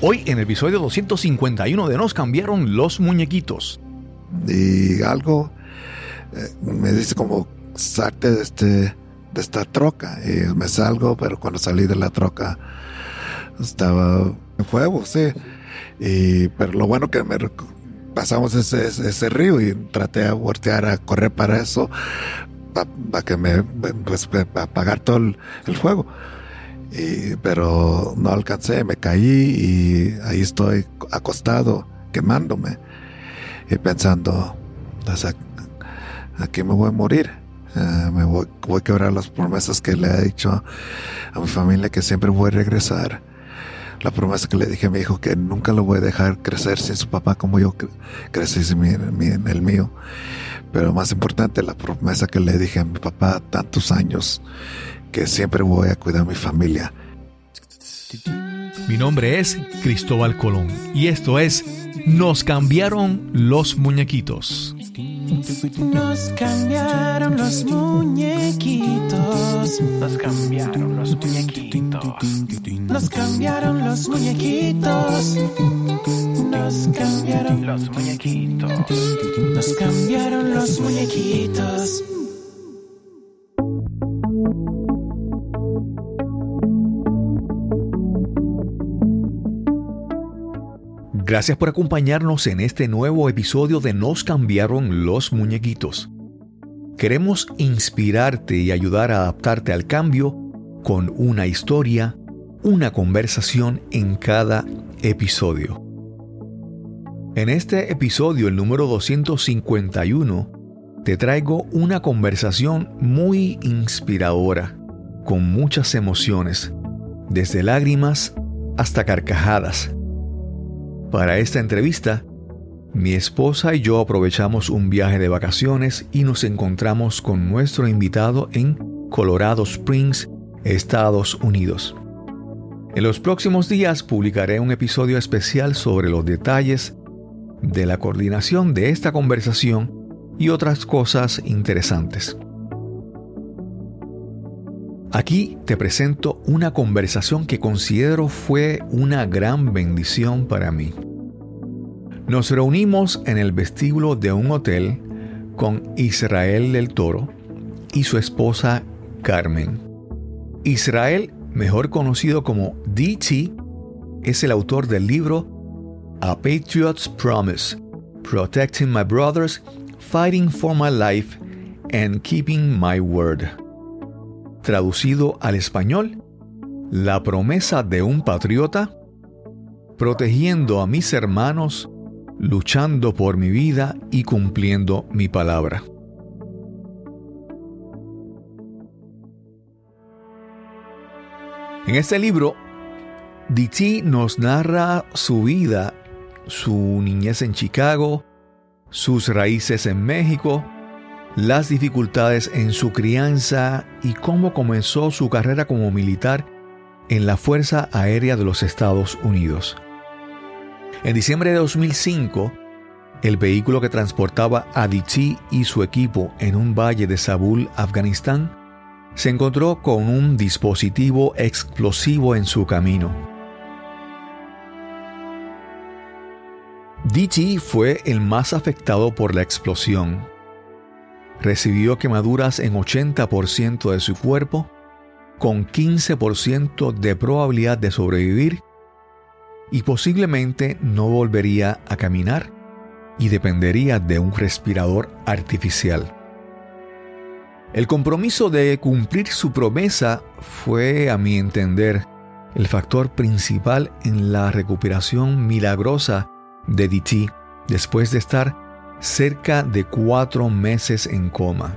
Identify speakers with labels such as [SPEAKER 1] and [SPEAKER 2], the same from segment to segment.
[SPEAKER 1] Hoy en el episodio 251 de Nos cambiaron los muñequitos.
[SPEAKER 2] Y algo eh, me dice como salte de este de esta troca y me salgo, pero cuando salí de la troca estaba en fuego, sí. Y, pero lo bueno que me pasamos ese, ese, río y traté de voltear a correr para eso, para que me, pues, apagar todo el, fuego. Y, pero no alcancé, me caí y ahí estoy acostado, quemándome y pensando, pues, aquí me voy a morir. Eh, me voy, voy, a quebrar las promesas que le he dicho a mi familia que siempre voy a regresar la promesa que le dije a mi hijo que nunca lo voy a dejar crecer sin su papá como yo crecí sin en el mío. Pero más importante, la promesa que le dije a mi papá tantos años, que siempre voy a cuidar a mi familia.
[SPEAKER 1] Mi nombre es Cristóbal Colón y esto es Nos cambiaron los muñequitos.
[SPEAKER 3] Nos cambiaron los muñequitos.
[SPEAKER 4] Nos cambiaron los muñequitos.
[SPEAKER 3] Nos cambiaron los muñequitos. Nos cambiaron
[SPEAKER 4] los muñequitos.
[SPEAKER 3] Nos cambiaron los muñequitos.
[SPEAKER 1] Gracias por acompañarnos en este nuevo episodio de Nos cambiaron los muñequitos. Queremos inspirarte y ayudar a adaptarte al cambio con una historia, una conversación en cada episodio. En este episodio, el número 251, te traigo una conversación muy inspiradora, con muchas emociones, desde lágrimas hasta carcajadas para esta entrevista, mi esposa y yo aprovechamos un viaje de vacaciones y nos encontramos con nuestro invitado en Colorado Springs, Estados Unidos. En los próximos días publicaré un episodio especial sobre los detalles de la coordinación de esta conversación y otras cosas interesantes. Aquí te presento una conversación que considero fue una gran bendición para mí. Nos reunimos en el vestíbulo de un hotel con Israel del Toro y su esposa Carmen. Israel, mejor conocido como DT, es el autor del libro A Patriot's Promise, Protecting My Brothers, Fighting for My Life and Keeping My Word traducido al español, la promesa de un patriota, protegiendo a mis hermanos, luchando por mi vida y cumpliendo mi palabra. En este libro, DT nos narra su vida, su niñez en Chicago, sus raíces en México, las dificultades en su crianza y cómo comenzó su carrera como militar en la Fuerza Aérea de los Estados Unidos. En diciembre de 2005, el vehículo que transportaba a Dichi y su equipo en un valle de Sabul, Afganistán, se encontró con un dispositivo explosivo en su camino. Dichi fue el más afectado por la explosión recibió quemaduras en 80% de su cuerpo, con 15% de probabilidad de sobrevivir y posiblemente no volvería a caminar y dependería de un respirador artificial. El compromiso de cumplir su promesa fue, a mi entender, el factor principal en la recuperación milagrosa de DT después de estar cerca de cuatro meses en coma.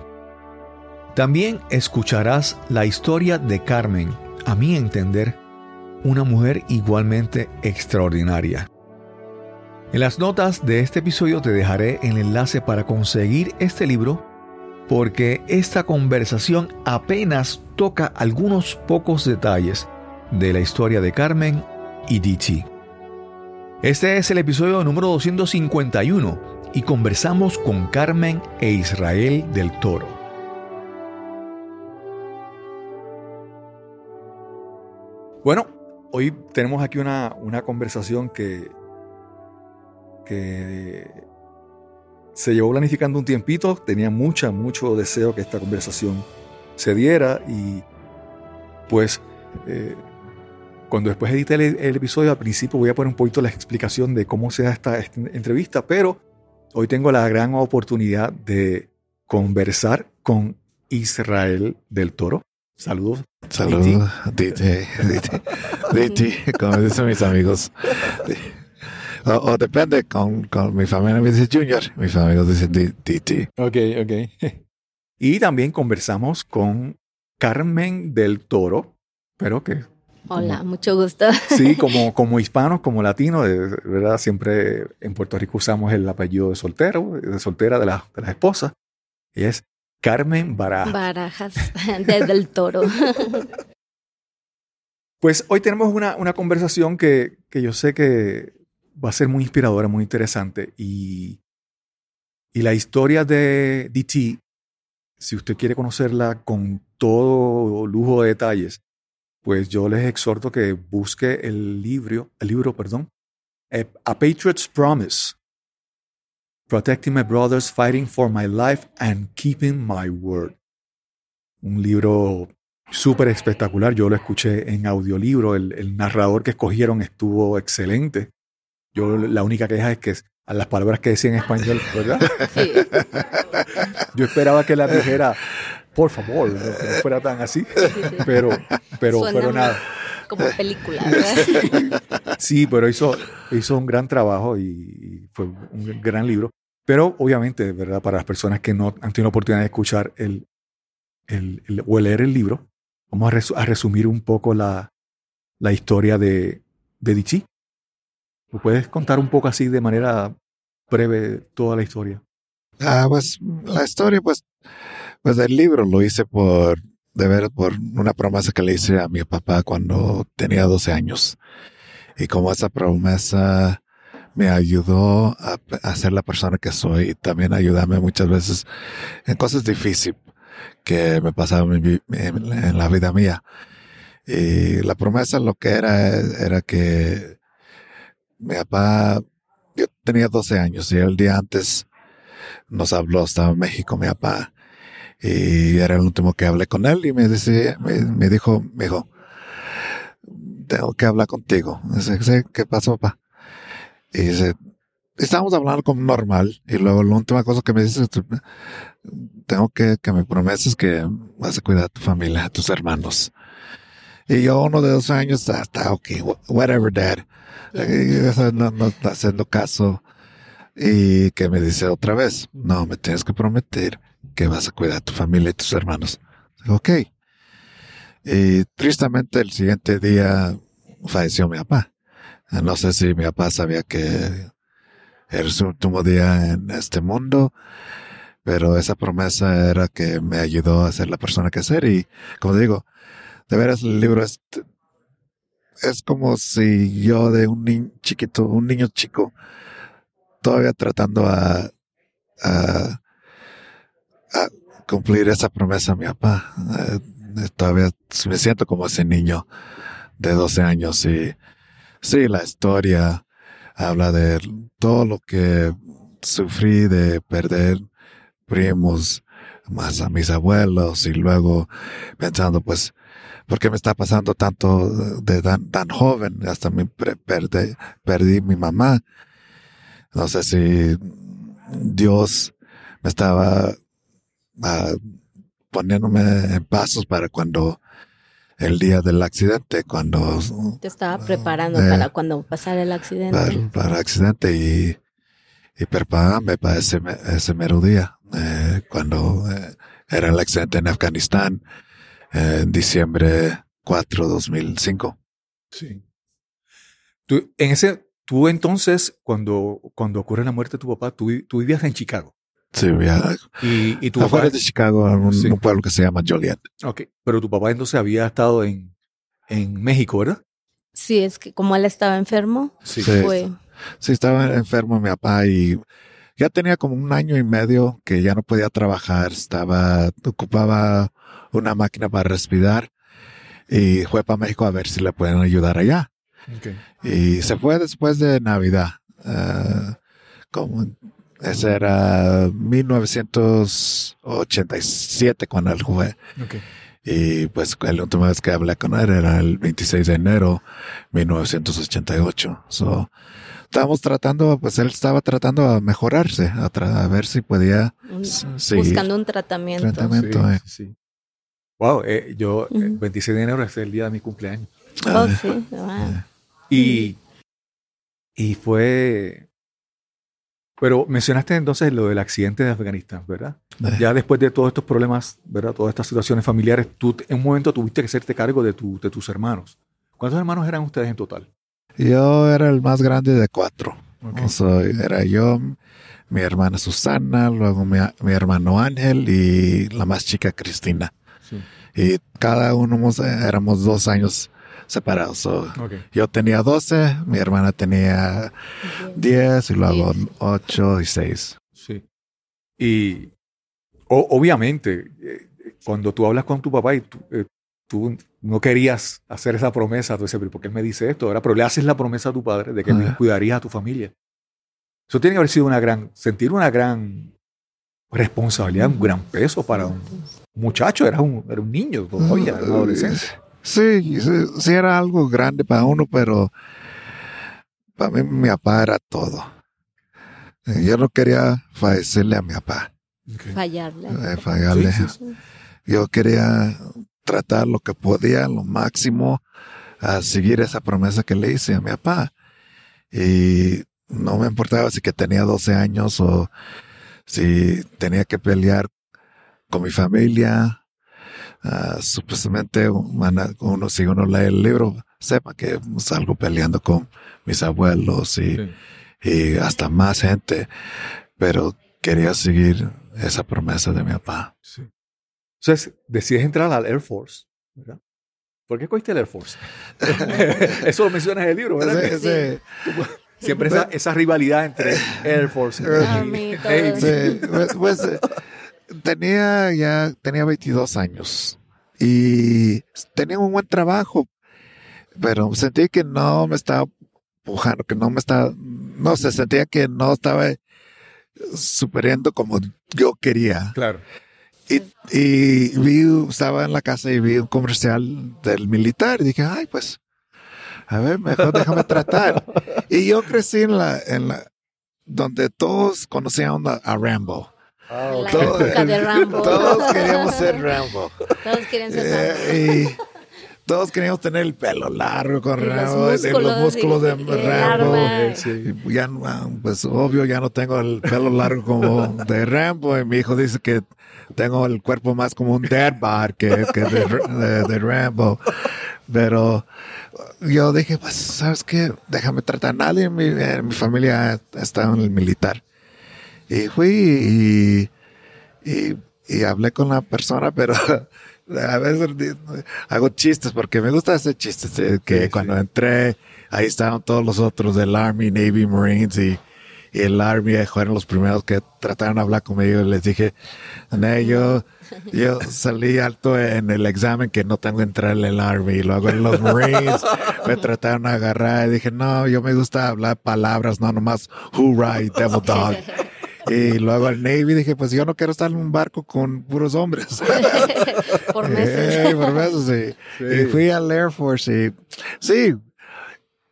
[SPEAKER 1] También escucharás la historia de Carmen, a mi entender, una mujer igualmente extraordinaria. En las notas de este episodio te dejaré el enlace para conseguir este libro porque esta conversación apenas toca algunos pocos detalles de la historia de Carmen y Dichi. Este es el episodio número 251 y conversamos con Carmen e Israel del Toro. Bueno, hoy tenemos aquí una, una conversación que, que se llevó planificando un tiempito. Tenía mucha, mucho deseo que esta conversación se diera y pues eh, cuando después edité el, episodio al principio voy a poner un poquito la explicación de cómo se da esta entrevista, pero hoy tengo la gran oportunidad de conversar con Israel del Toro. Saludos.
[SPEAKER 2] Saludos, DJ, DJ, como dicen mis amigos. O, o depende, con, con mi familia me dice Junior, mis amigos dicen D- DT.
[SPEAKER 1] Ok, ok. Y también conversamos con Carmen del Toro, pero que
[SPEAKER 5] Hola, mucho gusto.
[SPEAKER 1] sí, como, como hispanos, como latinos, de verdad, siempre en Puerto Rico usamos el apellido de soltero, de soltera de la, de la esposa. Y es Carmen Baraja.
[SPEAKER 5] Barajas desde el toro.
[SPEAKER 1] Pues hoy tenemos una, una conversación que, que yo sé que va a ser muy inspiradora, muy interesante. Y, y la historia de DT, si usted quiere conocerla con todo lujo de detalles, pues yo les exhorto que busque el libro, el libro, perdón, eh, A Patriot's Promise. Protecting My Brothers, Fighting for My Life and Keeping My Word. Un libro súper espectacular. Yo lo escuché en audiolibro. El, el narrador que escogieron estuvo excelente. Yo la única queja es que a las palabras que decía en español, ¿verdad?
[SPEAKER 5] Sí.
[SPEAKER 1] Yo esperaba que la dijera, por favor, no, que no fuera tan así.
[SPEAKER 5] sí, sí.
[SPEAKER 1] Pero, pero,
[SPEAKER 5] Suena
[SPEAKER 1] pero nada.
[SPEAKER 5] Como película, ¿verdad?
[SPEAKER 1] Sí, pero hizo, hizo un gran trabajo y, y fue un gran libro. Pero obviamente, ¿verdad? Para las personas que no han tenido la oportunidad de escuchar el, el, el- o leer el libro, vamos a, a resumir un poco la, la historia de, de Dichi. ¿Me puedes contar un poco así de manera breve toda la historia?
[SPEAKER 2] Ah, pues la historia, pues, pues el libro lo hice por, de ver, por una promesa que le hice a mi papá cuando tenía 12 años. Y como esa promesa me ayudó a, ser la persona que soy y también ayudarme muchas veces en cosas difíciles que me pasaban en, la vida mía. Y la promesa lo que era, era que mi papá, yo tenía 12 años y el día antes nos habló, estaba en México mi papá, y era el último que hablé con él y me, dice, me, me dijo, me dijo, tengo que hablar contigo. Dice, "Sí, ¿qué pasó, papá? Y dice, estábamos hablando como normal y luego la última cosa que me dice, tengo que que me prometes que vas a cuidar a tu familia, a tus hermanos. Y yo, uno de dos años, "Ah, está ok, wh- whatever, dad. No, no está haciendo caso. Y que me dice otra vez, no, me tienes que prometer que vas a cuidar a tu familia y tus hermanos. Ok. Y tristemente el siguiente día falleció mi papá. No sé si mi papá sabía que era su último día en este mundo, pero esa promesa era que me ayudó a ser la persona que ser. Y como digo, de veras el libro es, es como si yo de un niño chiquito, un niño chico, todavía tratando a, cumplir esa promesa a mi papá. Eh, todavía me siento como ese niño de 12 años y sí, la historia habla de todo lo que sufrí de perder primos, más a mis abuelos y luego pensando pues, ¿por qué me está pasando tanto de tan, joven? Hasta me perdí, perdí mi mamá. No sé si Dios me estaba ah, poniéndome en pasos para cuando el día del accidente, cuando
[SPEAKER 5] Te estaba preparando
[SPEAKER 2] Eh,
[SPEAKER 5] para cuando pasara el accidente.
[SPEAKER 2] para, para el accidente y, y prepararme para ese, ese mero día, eh, cuando eh, era el accidente en Afganistán, eh, en diciembre 4, 2005.
[SPEAKER 1] Sí. Tú, en ese, tú entonces, cuando, cuando ocurre la muerte de tu papá, tú, tú vivías en Chicago.
[SPEAKER 2] Sí, ya,
[SPEAKER 1] Y, y tu papá,
[SPEAKER 2] afuera de Chicago, en un,
[SPEAKER 1] Sí.
[SPEAKER 2] un pueblo que se llama Joliet.
[SPEAKER 1] ok, pero tu papá entonces había estado en, en México, ¿verdad?
[SPEAKER 5] Sí, es que como él estaba enfermo,
[SPEAKER 1] Sí.
[SPEAKER 2] Sí.
[SPEAKER 5] fue.
[SPEAKER 2] Sí, estaba enfermo mi papá y ya tenía como un año y medio que ya no podía trabajar, estaba, ocupaba una máquina para respirar y fue para México a ver si le pueden ayudar allá.
[SPEAKER 1] Ok.
[SPEAKER 2] Y se fue después de Navidad. Ah, como ese era 1987 cuando él fue.
[SPEAKER 1] Ok.
[SPEAKER 2] Y pues la última vez que hablé con él era el 26 de enero 1988. So, estábamos tratando, pues él estaba tratando de mejorarse, a, tra- a ver si podía seguir.
[SPEAKER 5] buscando un tratamiento.
[SPEAKER 2] Tratamiento.
[SPEAKER 1] Sí,
[SPEAKER 2] eh.
[SPEAKER 1] sí, sí. Wow, eh, yo, eh,
[SPEAKER 5] Ujú.
[SPEAKER 1] 26 de enero es el día de mi cumpleaños.
[SPEAKER 5] Oh, sí. wow.
[SPEAKER 1] Y, y fue... Pero mencionaste entonces lo del accidente de Afganistán, ¿verdad?
[SPEAKER 2] Eh.
[SPEAKER 1] Ya después de todos estos problemas, ¿verdad? Todas estas situaciones familiares, tú en un momento tuviste que hacerte cargo de, tu, de tus hermanos. ¿Cuántos hermanos eran ustedes en total?
[SPEAKER 2] Yo era el más grande de cuatro.
[SPEAKER 1] Ok.
[SPEAKER 2] So, era yo, mi hermana Susana, luego mi, mi hermano Ángel y la más chica Cristina.
[SPEAKER 1] Sí.
[SPEAKER 2] Y cada uno éramos dos años separados. So,
[SPEAKER 1] Ok.
[SPEAKER 2] yo tenía 12, mi hermana tenía 10 y luego
[SPEAKER 5] Diez.
[SPEAKER 2] 8 y 6.
[SPEAKER 1] Sí. Y o- obviamente, eh, cuando tú hablas con tu papá y tú, eh, tú no querías hacer esa promesa, tú dices, "Pero ¿por qué él me dice esto? Ahora, pero le haces la promesa a tu padre de que
[SPEAKER 2] Ajá.
[SPEAKER 1] cuidarías a tu familia. Eso tiene que haber sido una gran, sentir una gran responsabilidad, un gran peso para un muchacho, era un, era un niño todavía, un adolescente.
[SPEAKER 2] Sí, sí, sí era algo grande para uno, pero para mí mi papá era todo. Yo no quería fallecerle a mi papá,
[SPEAKER 5] Fallarle.
[SPEAKER 2] eh, fallarle.
[SPEAKER 1] Sí, sí,
[SPEAKER 2] Yo quería tratar lo que podía, lo máximo, a seguir esa promesa que le hice a mi papá. Y no me importaba si que tenía 12 años o si tenía que pelear con mi familia. Ah, supuestamente, una- uno, si uno lee el libro, sepa que salgo peleando con mis abuelos y,
[SPEAKER 1] Sí.
[SPEAKER 2] y hasta más gente, pero quería seguir esa promesa de mi papá.
[SPEAKER 1] Sí. Entonces, decides entrar al Air Force, ¿verdad? ¿Por qué cogiste el Air Force? Eso lo mencionas en el libro, ¿verdad?
[SPEAKER 2] Ese- ese-
[SPEAKER 1] Siempre esa, esa rivalidad entre Air Force y Navy.
[SPEAKER 2] Sí, pues, pues, eh, tenía ya, tenía 22 años y tenía un buen trabajo, pero sentí que no me estaba empujando, que no me estaba, no se sentía que no estaba superando como yo quería.
[SPEAKER 1] Claro.
[SPEAKER 2] Y, y vi, estaba en la casa y vi un comercial del militar y dije, ay, pues, a ver, mejor déjame tratar. Y yo crecí en la, en la, donde todos conocían a, a Rambo.
[SPEAKER 1] Ah,
[SPEAKER 5] La
[SPEAKER 2] Todo-
[SPEAKER 5] época de Rambo.
[SPEAKER 2] Todos queríamos ser Rambo.
[SPEAKER 5] Todos quieren ser Rambo.
[SPEAKER 2] Eh, y todos queríamos tener el pelo largo con
[SPEAKER 5] los
[SPEAKER 2] Rambo,
[SPEAKER 5] músculos,
[SPEAKER 2] los músculos de Rambo.
[SPEAKER 1] Sí.
[SPEAKER 2] Ya, no, ah, pues obvio, ya no tengo el pelo largo como de Rambo. Y mi hijo dice que tengo el cuerpo más como un dead bar que, que de, de- de Rambo. Pero yo dije, pues, ¿sabes qué? Déjame tratar. Nadie en mi, en mi familia está en el militar. Y fui y, y, y hablé con la persona, pero a veces hago chistes porque me gusta hacer chistes. eh, que
[SPEAKER 1] Sí,
[SPEAKER 2] cuando
[SPEAKER 1] sí.
[SPEAKER 2] entré, ahí estaban todos los otros del Army, Navy, Marines y, y el Army eh, fueron los primeros que trataron de hablar conmigo y les dije, "No, yo, yo salí alto en el examen que no tengo que entrar en el Army y luego en los Marines me trataron de agarrar y dije, no, yo me gusta hablar palabras, no nomás hoorah y devil dog. Y luego al Navy dije, pues yo no quiero estar en un barco con puros hombres.
[SPEAKER 5] Por meses.
[SPEAKER 2] Eh, por meses, sí.
[SPEAKER 1] Sí.
[SPEAKER 2] Y fui al Air Force y sí.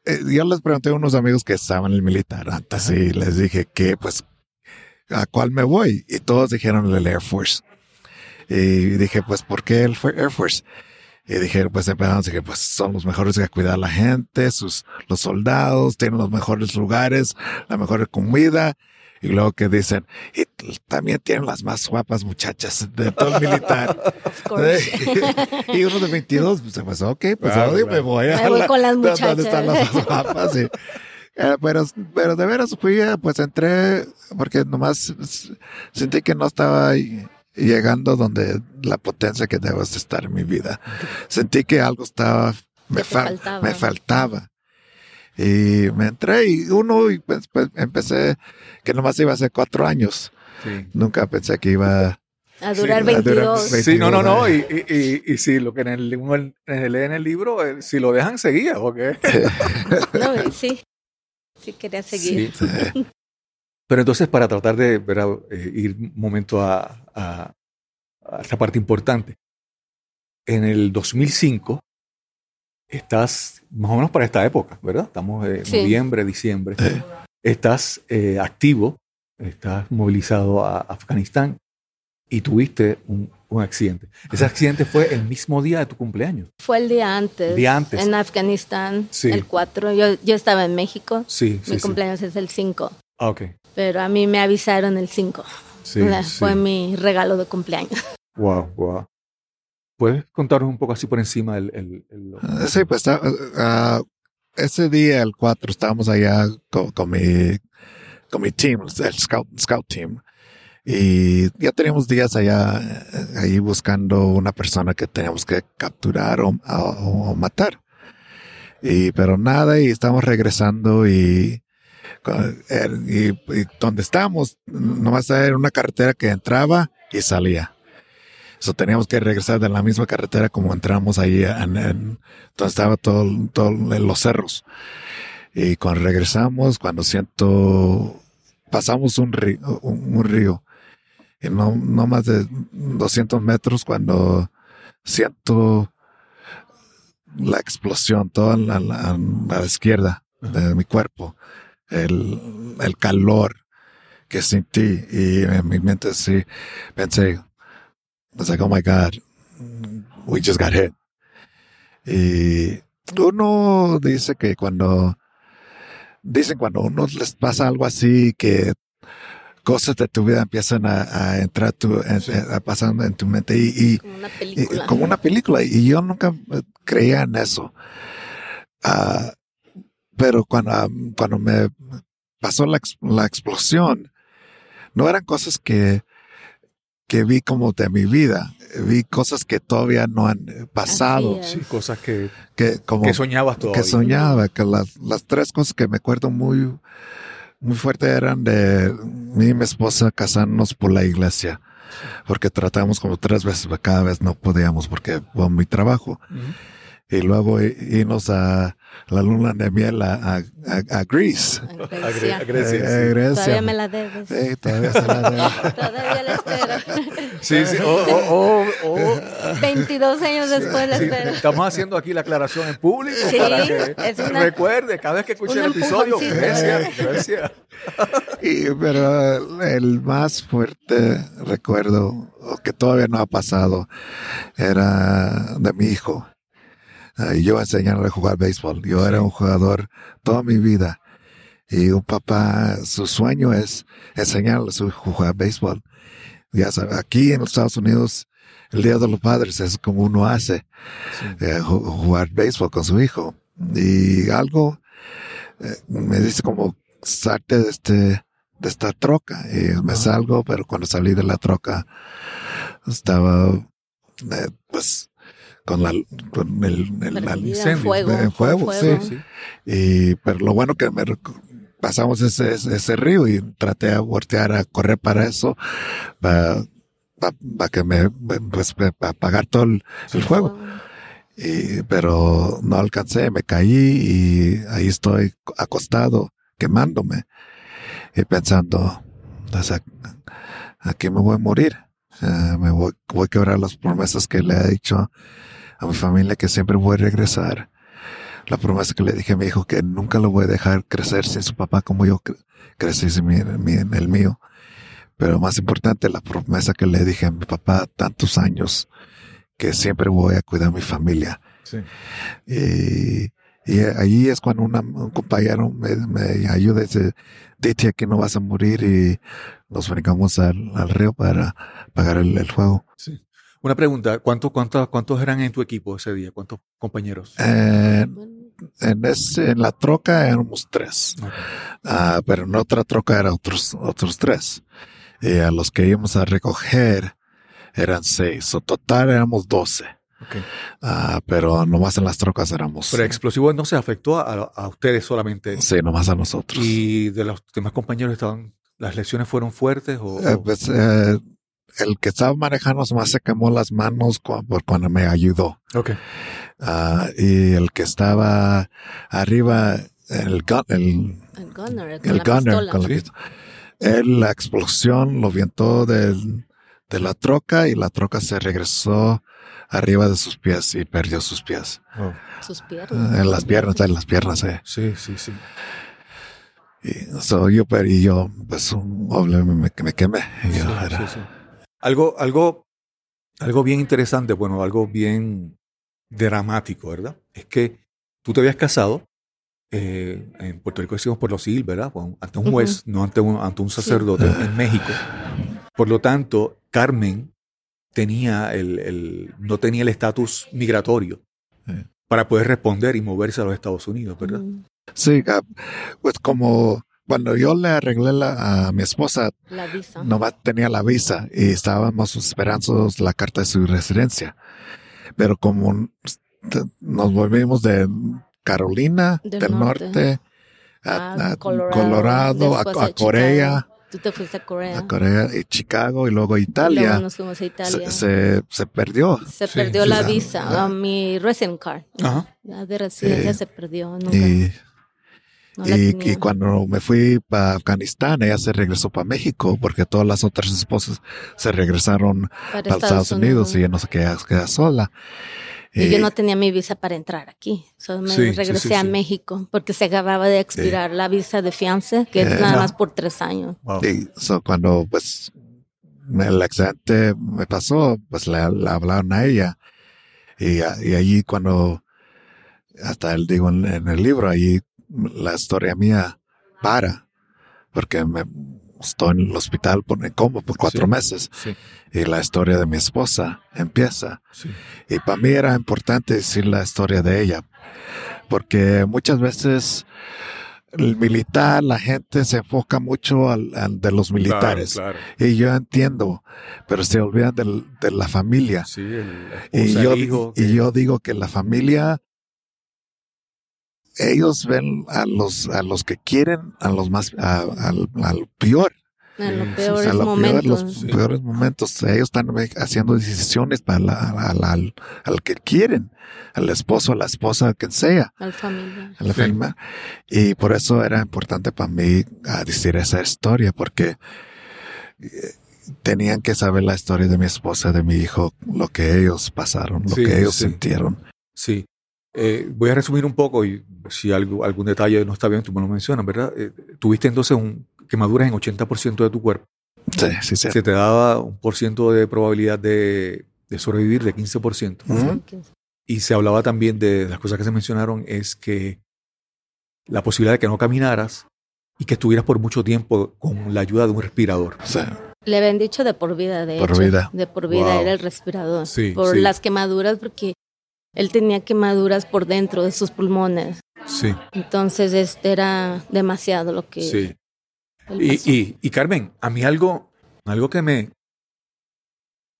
[SPEAKER 2] eh, Yo les pregunté a unos amigos que estaban en el militar antes y les dije que pues a cuál me voy y todos dijeron el Air Force. Y dije, pues, ¿por qué el Fue- Air Force? Y dije, pues empezamos, dije, pues son los mejores que cuidar a la gente, sus, los soldados, tienen los mejores lugares, la mejor comida. Y luego que dicen, y también tienen las más guapas muchachas de todo el militar. Y uno de 22, pues, pues ok, pues
[SPEAKER 1] Claro,
[SPEAKER 2] me voy a
[SPEAKER 5] Me voy
[SPEAKER 2] la-
[SPEAKER 5] con las
[SPEAKER 2] ¿dónde
[SPEAKER 5] muchachas.
[SPEAKER 2] están las más guapas? Y, eh, pero, pero de veras fui, eh, pues entré, porque nomás sentí que no estaba ahí llegando donde la potencia que debo de estar en mi vida. Sentí que algo estaba, me, fal-
[SPEAKER 5] faltaba.
[SPEAKER 2] me faltaba. Y me entré y uno, y pues, pues, empecé, que nomás iba a ser cuatro años.
[SPEAKER 1] Sí.
[SPEAKER 2] Nunca pensé que iba
[SPEAKER 5] A durar
[SPEAKER 2] Sí, a durar
[SPEAKER 5] 22.
[SPEAKER 2] 20.
[SPEAKER 1] Sí, no, no, no. Y,
[SPEAKER 2] 22
[SPEAKER 1] y, y, y sí, lo que en el, uno en el- lee en el libro, eh, si lo dejan, seguía, porque.
[SPEAKER 5] No, sí. Sí quería seguir.
[SPEAKER 1] Sí. Pero entonces, para tratar de ¿verdad? Eh, ir un momento a, a, a esta parte importante, en el 2005 estás más o menos para esta época, ¿verdad? Estamos en
[SPEAKER 5] Sí.
[SPEAKER 1] noviembre, diciembre. Estás eh, activo, estás movilizado a Afganistán y tuviste un, un accidente. Ese accidente fue el mismo día de tu cumpleaños.
[SPEAKER 5] Fue el día antes.
[SPEAKER 1] Día antes.
[SPEAKER 5] En Afganistán,
[SPEAKER 1] Sí.
[SPEAKER 5] el 4. Yo, yo estaba en México.
[SPEAKER 1] Sí, sí.
[SPEAKER 5] Mi
[SPEAKER 1] sí.
[SPEAKER 5] cumpleaños es el 5.
[SPEAKER 1] Ah, ok.
[SPEAKER 5] Pero a mí me avisaron el 5.
[SPEAKER 1] Sí,
[SPEAKER 5] O sea,
[SPEAKER 1] sí.
[SPEAKER 5] Fue mi regalo de cumpleaños.
[SPEAKER 1] Wow, wow. ¿Puedes contarnos un poco así por encima el... el-
[SPEAKER 2] Ah, Sí, pues ah, ese día, el 4, estábamos allá con, mi, con mi team, el scout, scout team. Y ya teníamos días allá, eh, ahí buscando una persona que teníamos que capturar o, o- matar. Y, pero nada, y estamos regresando y, y, y donde estábamos, nomás era una carretera que entraba y salía. Eso teníamos que regresar de la misma carretera como entramos ahí en, donde estaba todo, todo en los cerros. Y cuando regresamos, cuando siento, pasamos un río, un, río, y no, no más de 200 metros, cuando siento la explosión, toda la, la- la izquierda de mi cuerpo, el, el calor que sentí, y en mi mente sí pensé, I was like, oh my God, we just got hit. Y uno dice que cuando, dicen cuando uno les pasa algo así, que cosas de tu vida empiezan a, a entrar tu, en- a pasar en tu mente y, y-
[SPEAKER 5] Como una
[SPEAKER 2] y-
[SPEAKER 5] película.
[SPEAKER 2] como una película. Y yo nunca eh, creía en eso. Ah, pero cuando, ah, cuando me pasó la, la explosión, no eran cosas que, que vi como de mi vida. Vi cosas que todavía no han eh, pasado.
[SPEAKER 1] Sí, cosas que,
[SPEAKER 2] Que, como,
[SPEAKER 1] que soñabas todavía.
[SPEAKER 2] que soñaba, que las, las tres cosas que me acuerdo muy, muy fuerte eran de mí y mi esposa casarnos por la iglesia, porque tratamos como tres veces, pero cada vez no podíamos porque por mi trabajo. Y luego irnos a la luna de miel a, a, a- a Greece.
[SPEAKER 5] A
[SPEAKER 1] A Gre-
[SPEAKER 5] Grecia.
[SPEAKER 1] a Grecia,
[SPEAKER 2] Eh. Grecia.
[SPEAKER 5] Todavía me la debes.
[SPEAKER 2] Sí, todavía se la debo.
[SPEAKER 5] Todavía la espero.
[SPEAKER 1] Sí, sí. Oh, oh, oh, oh.
[SPEAKER 5] 22 años después la
[SPEAKER 1] Sí,
[SPEAKER 5] espero.
[SPEAKER 1] estamos haciendo aquí la aclaración en público
[SPEAKER 5] Sí,
[SPEAKER 1] para que
[SPEAKER 5] es una-
[SPEAKER 1] recuerde cada vez que escuche el episodio. Grecia, Grecia.
[SPEAKER 2] Y, pero el más fuerte recuerdo, o que todavía no ha pasado, era de mi hijo. Ah, Y yo enseñándole a jugar béisbol. Yo era un jugador toda mi vida. Y un papá, su sueño es enseñarle a su hijo a jugar béisbol. Ya sabe, aquí en los Estados Unidos, el Día de los Padres es como uno hace, eh, ju- jugar béisbol con su hijo. Y algo eh, me dice como salte de este, de esta troca. Y me salgo, pero cuando salí de la troca, estaba, eh, pues, con la, con el, el- la-
[SPEAKER 5] Perdida en
[SPEAKER 1] incendio,
[SPEAKER 5] fuego.
[SPEAKER 2] en fuego,
[SPEAKER 5] fuego.
[SPEAKER 2] sí. y, pero lo bueno que me pasamos ese, ese, ese río y traté de voltear a correr para eso, para, para, que me, pues, para apagar todo el, el fuego. Y, pero no alcancé, me caí y ahí estoy acostado, quemándome y pensando, "Pues, ac- aquí me voy a morir. Me voy, voy a quebrar las promesas que le he dicho a mi familia que siempre voy a regresar. La promesa que le dije a mi hijo que nunca lo voy a dejar crecer sin su papá como yo cre- crecí sin mi- mi- el mío. Pero más importante, la promesa que le dije a mi papá tantos años que siempre voy a cuidar a mi familia.
[SPEAKER 1] Sí.
[SPEAKER 2] Y, y ahí es cuando una- un compañero me, me ayuda y dice, Dite que no vas a morir y nos brincamos al, al río para pagar el, el fuego.
[SPEAKER 1] Sí. Una pregunta, ¿cuántos, cuántos, ¿cuántos eran en tu equipo ese día? ¿Cuántos compañeros?
[SPEAKER 2] Eh, en, ese, en la troca éramos tres. Ah, pero en otra troca eran otros, otros tres. Y a los que íbamos a recoger eran seis. O total éramos doce.
[SPEAKER 1] Ok.
[SPEAKER 2] Ah, pero nomás en las trocas éramos.
[SPEAKER 1] Pero el explosivo no se afectó a, a ustedes solamente.
[SPEAKER 2] Sí, nomás a nosotros.
[SPEAKER 1] Y de los demás compañeros estaban, las lesiones fueron fuertes o,
[SPEAKER 2] Eh, pues, eh, el que estaba manejando más se quemó las manos cu- por cuando me ayudó.
[SPEAKER 1] Ok.
[SPEAKER 2] Ah, y el que estaba arriba, el, gun- el,
[SPEAKER 5] El gunner, con
[SPEAKER 2] el
[SPEAKER 5] la
[SPEAKER 2] gunner,
[SPEAKER 5] pistola.
[SPEAKER 2] con la
[SPEAKER 1] Sí.
[SPEAKER 2] Él, la explosión lo vientó del- de la troca y la troca se regresó arriba de sus pies y perdió sus pies.
[SPEAKER 1] Oh,
[SPEAKER 5] Sus piernas.
[SPEAKER 2] Ah, en las piernas, en las piernas, eh.
[SPEAKER 1] sí, sí, sí.
[SPEAKER 2] Y so, yo, pero y yo, pues, un- me, me quemé. Y yo
[SPEAKER 1] Sí,
[SPEAKER 2] era-
[SPEAKER 1] sí, sí. Algo, algo, algo bien interesante, bueno, algo bien dramático, ¿verdad? Es que tú te habías casado, eh, en Puerto Rico decimos por los civil, ¿verdad? Ante un juez, no ante un, ante un sacerdote en México. Por lo tanto, Carmen tenía el, el- no tenía el estatus migratorio
[SPEAKER 2] Sí.
[SPEAKER 1] para poder responder y moverse a los Estados Unidos, ¿verdad?
[SPEAKER 5] Mm,
[SPEAKER 2] Sí, ah, pues como cuando yo le arreglé la, a mi esposa,
[SPEAKER 5] La visa.
[SPEAKER 2] nomás tenía la visa y estábamos esperando la carta de su residencia. Pero como nos volvimos de Carolina
[SPEAKER 5] Del
[SPEAKER 2] del,
[SPEAKER 5] norte.
[SPEAKER 2] norte, a,
[SPEAKER 5] Ah,
[SPEAKER 2] a
[SPEAKER 5] Colorado,
[SPEAKER 2] Colorado, a, Corea,
[SPEAKER 5] Tú te fuiste a Corea.
[SPEAKER 2] a Corea y Chicago y luego
[SPEAKER 5] Y luego
[SPEAKER 2] Italia,
[SPEAKER 5] nos fuimos a
[SPEAKER 2] se,
[SPEAKER 5] Italia. Se,
[SPEAKER 2] se, se perdió.
[SPEAKER 5] perdió
[SPEAKER 1] sí,
[SPEAKER 5] la visa, a mi resident card.
[SPEAKER 1] Ajá.
[SPEAKER 5] De residencia
[SPEAKER 2] Eh,
[SPEAKER 5] se perdió. Nunca,
[SPEAKER 2] Y,
[SPEAKER 5] no la
[SPEAKER 2] y, y cuando me fui para Afganistán, ella se regresó para México porque todas las otras esposas se regresaron
[SPEAKER 5] Para
[SPEAKER 2] para Estados Unidos y ella no se queda, queda sola.
[SPEAKER 5] Y yo no tenía mi visa para entrar aquí. Solo me
[SPEAKER 1] Sí,
[SPEAKER 5] regresé
[SPEAKER 1] sí,
[SPEAKER 5] a
[SPEAKER 1] sí.
[SPEAKER 5] México porque se acababa de expirar la visa de fianza, que es
[SPEAKER 2] Eh,
[SPEAKER 5] nada
[SPEAKER 2] no.
[SPEAKER 5] más por tres años.
[SPEAKER 1] Wow.
[SPEAKER 2] Y so, cuando pues el accidente me pasó, pues le, le hablaron a ella. Y, a- y allí cuando, hasta él digo en, en el libro, allí la historia mía para, porque me estoy en el hospital por, en coma por cuatro
[SPEAKER 1] Sí.
[SPEAKER 2] meses
[SPEAKER 1] Sí,
[SPEAKER 2] y la historia de mi esposa empieza.
[SPEAKER 1] sí.
[SPEAKER 2] Y para mí era importante decir la historia de ella, porque muchas veces el militar, la gente se enfoca mucho al, al de los militares.
[SPEAKER 1] Claro,
[SPEAKER 2] Y yo entiendo, pero se olvidan del- de la familia.
[SPEAKER 1] Sí, el, la
[SPEAKER 2] Y yo, y yo digo que la familia, ellos ven a los, a los que quieren, a los más, a- al, al peor,
[SPEAKER 5] En
[SPEAKER 1] Sí,
[SPEAKER 5] los
[SPEAKER 1] sí,
[SPEAKER 5] peores
[SPEAKER 2] a lo peor,
[SPEAKER 5] momentos.
[SPEAKER 2] los
[SPEAKER 1] Sí.
[SPEAKER 2] peores momentos. Ellos están haciendo decisiones para la- a la- al, al que quieren, al esposo, a la esposa, a quien sea.
[SPEAKER 5] A la familia.
[SPEAKER 2] a la
[SPEAKER 1] Sí.
[SPEAKER 2] familia. Y por eso era importante para mí ah, decir esa historia, porque eh, tenían que saber la historia de mi esposa, de mi hijo, lo que ellos pasaron, lo
[SPEAKER 1] Sí,
[SPEAKER 2] que ellos
[SPEAKER 1] sí.
[SPEAKER 2] sintieron.
[SPEAKER 1] Sí. Eh, voy a resumir un poco y si algo, algún detalle no está bien, tú me lo mencionas, ¿verdad? Eh, tuviste entonces un, quemaduras en 80% de tu cuerpo.
[SPEAKER 2] Sí, sí, sí.
[SPEAKER 1] Se te daba un por ciento de probabilidad de, de sobrevivir de 15%.
[SPEAKER 2] Ujú.
[SPEAKER 1] Y se hablaba también de las cosas que se mencionaron, es que la posibilidad de que no caminaras y que estuvieras por mucho tiempo con la ayuda de un respirador.
[SPEAKER 2] Sí.
[SPEAKER 5] Le habían dicho de por vida, de
[SPEAKER 2] Por
[SPEAKER 5] hecho.
[SPEAKER 2] vida.
[SPEAKER 5] De por vida
[SPEAKER 1] Wow.
[SPEAKER 5] era el respirador.
[SPEAKER 1] Sí,
[SPEAKER 5] por
[SPEAKER 1] sí.
[SPEAKER 5] las quemaduras, porque él tenía quemaduras por dentro de sus pulmones.
[SPEAKER 1] Sí,
[SPEAKER 5] Entonces, este era demasiado lo que
[SPEAKER 1] sí. Y, y, y Carmen, a mí algo, algo que me...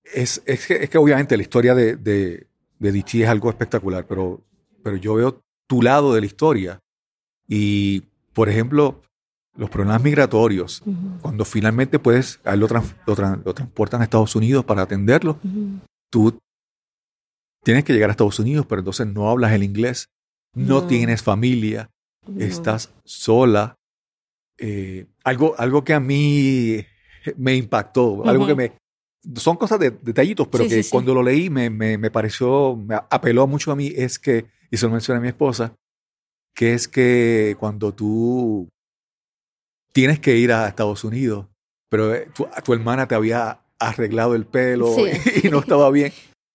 [SPEAKER 1] Es, es, que, es que obviamente la historia de, de, de Dichi es algo espectacular, pero, pero yo veo tu lado de la historia. Y, por ejemplo, los problemas migratorios, cuando finalmente puedes, a él lo, trans- lo, lo transportan a Estados Unidos para atenderlo, tú tienes que llegar a Estados Unidos, pero entonces no hablas el inglés, no
[SPEAKER 5] No.
[SPEAKER 1] tienes familia,
[SPEAKER 5] No.
[SPEAKER 1] estás sola. Eh, algo, algo que a mí me impactó, algo que me... Son cosas de detallitos, pero
[SPEAKER 5] Sí,
[SPEAKER 1] que
[SPEAKER 5] sí, sí.
[SPEAKER 1] cuando lo leí me, me, me pareció, me apeló mucho a mí, es que, y se lo mencioné a mi esposa, que es que cuando tú tienes que ir a Estados Unidos, pero eh, tu, tu hermana te había arreglado el pelo
[SPEAKER 5] Sí.
[SPEAKER 1] y, no estaba bien,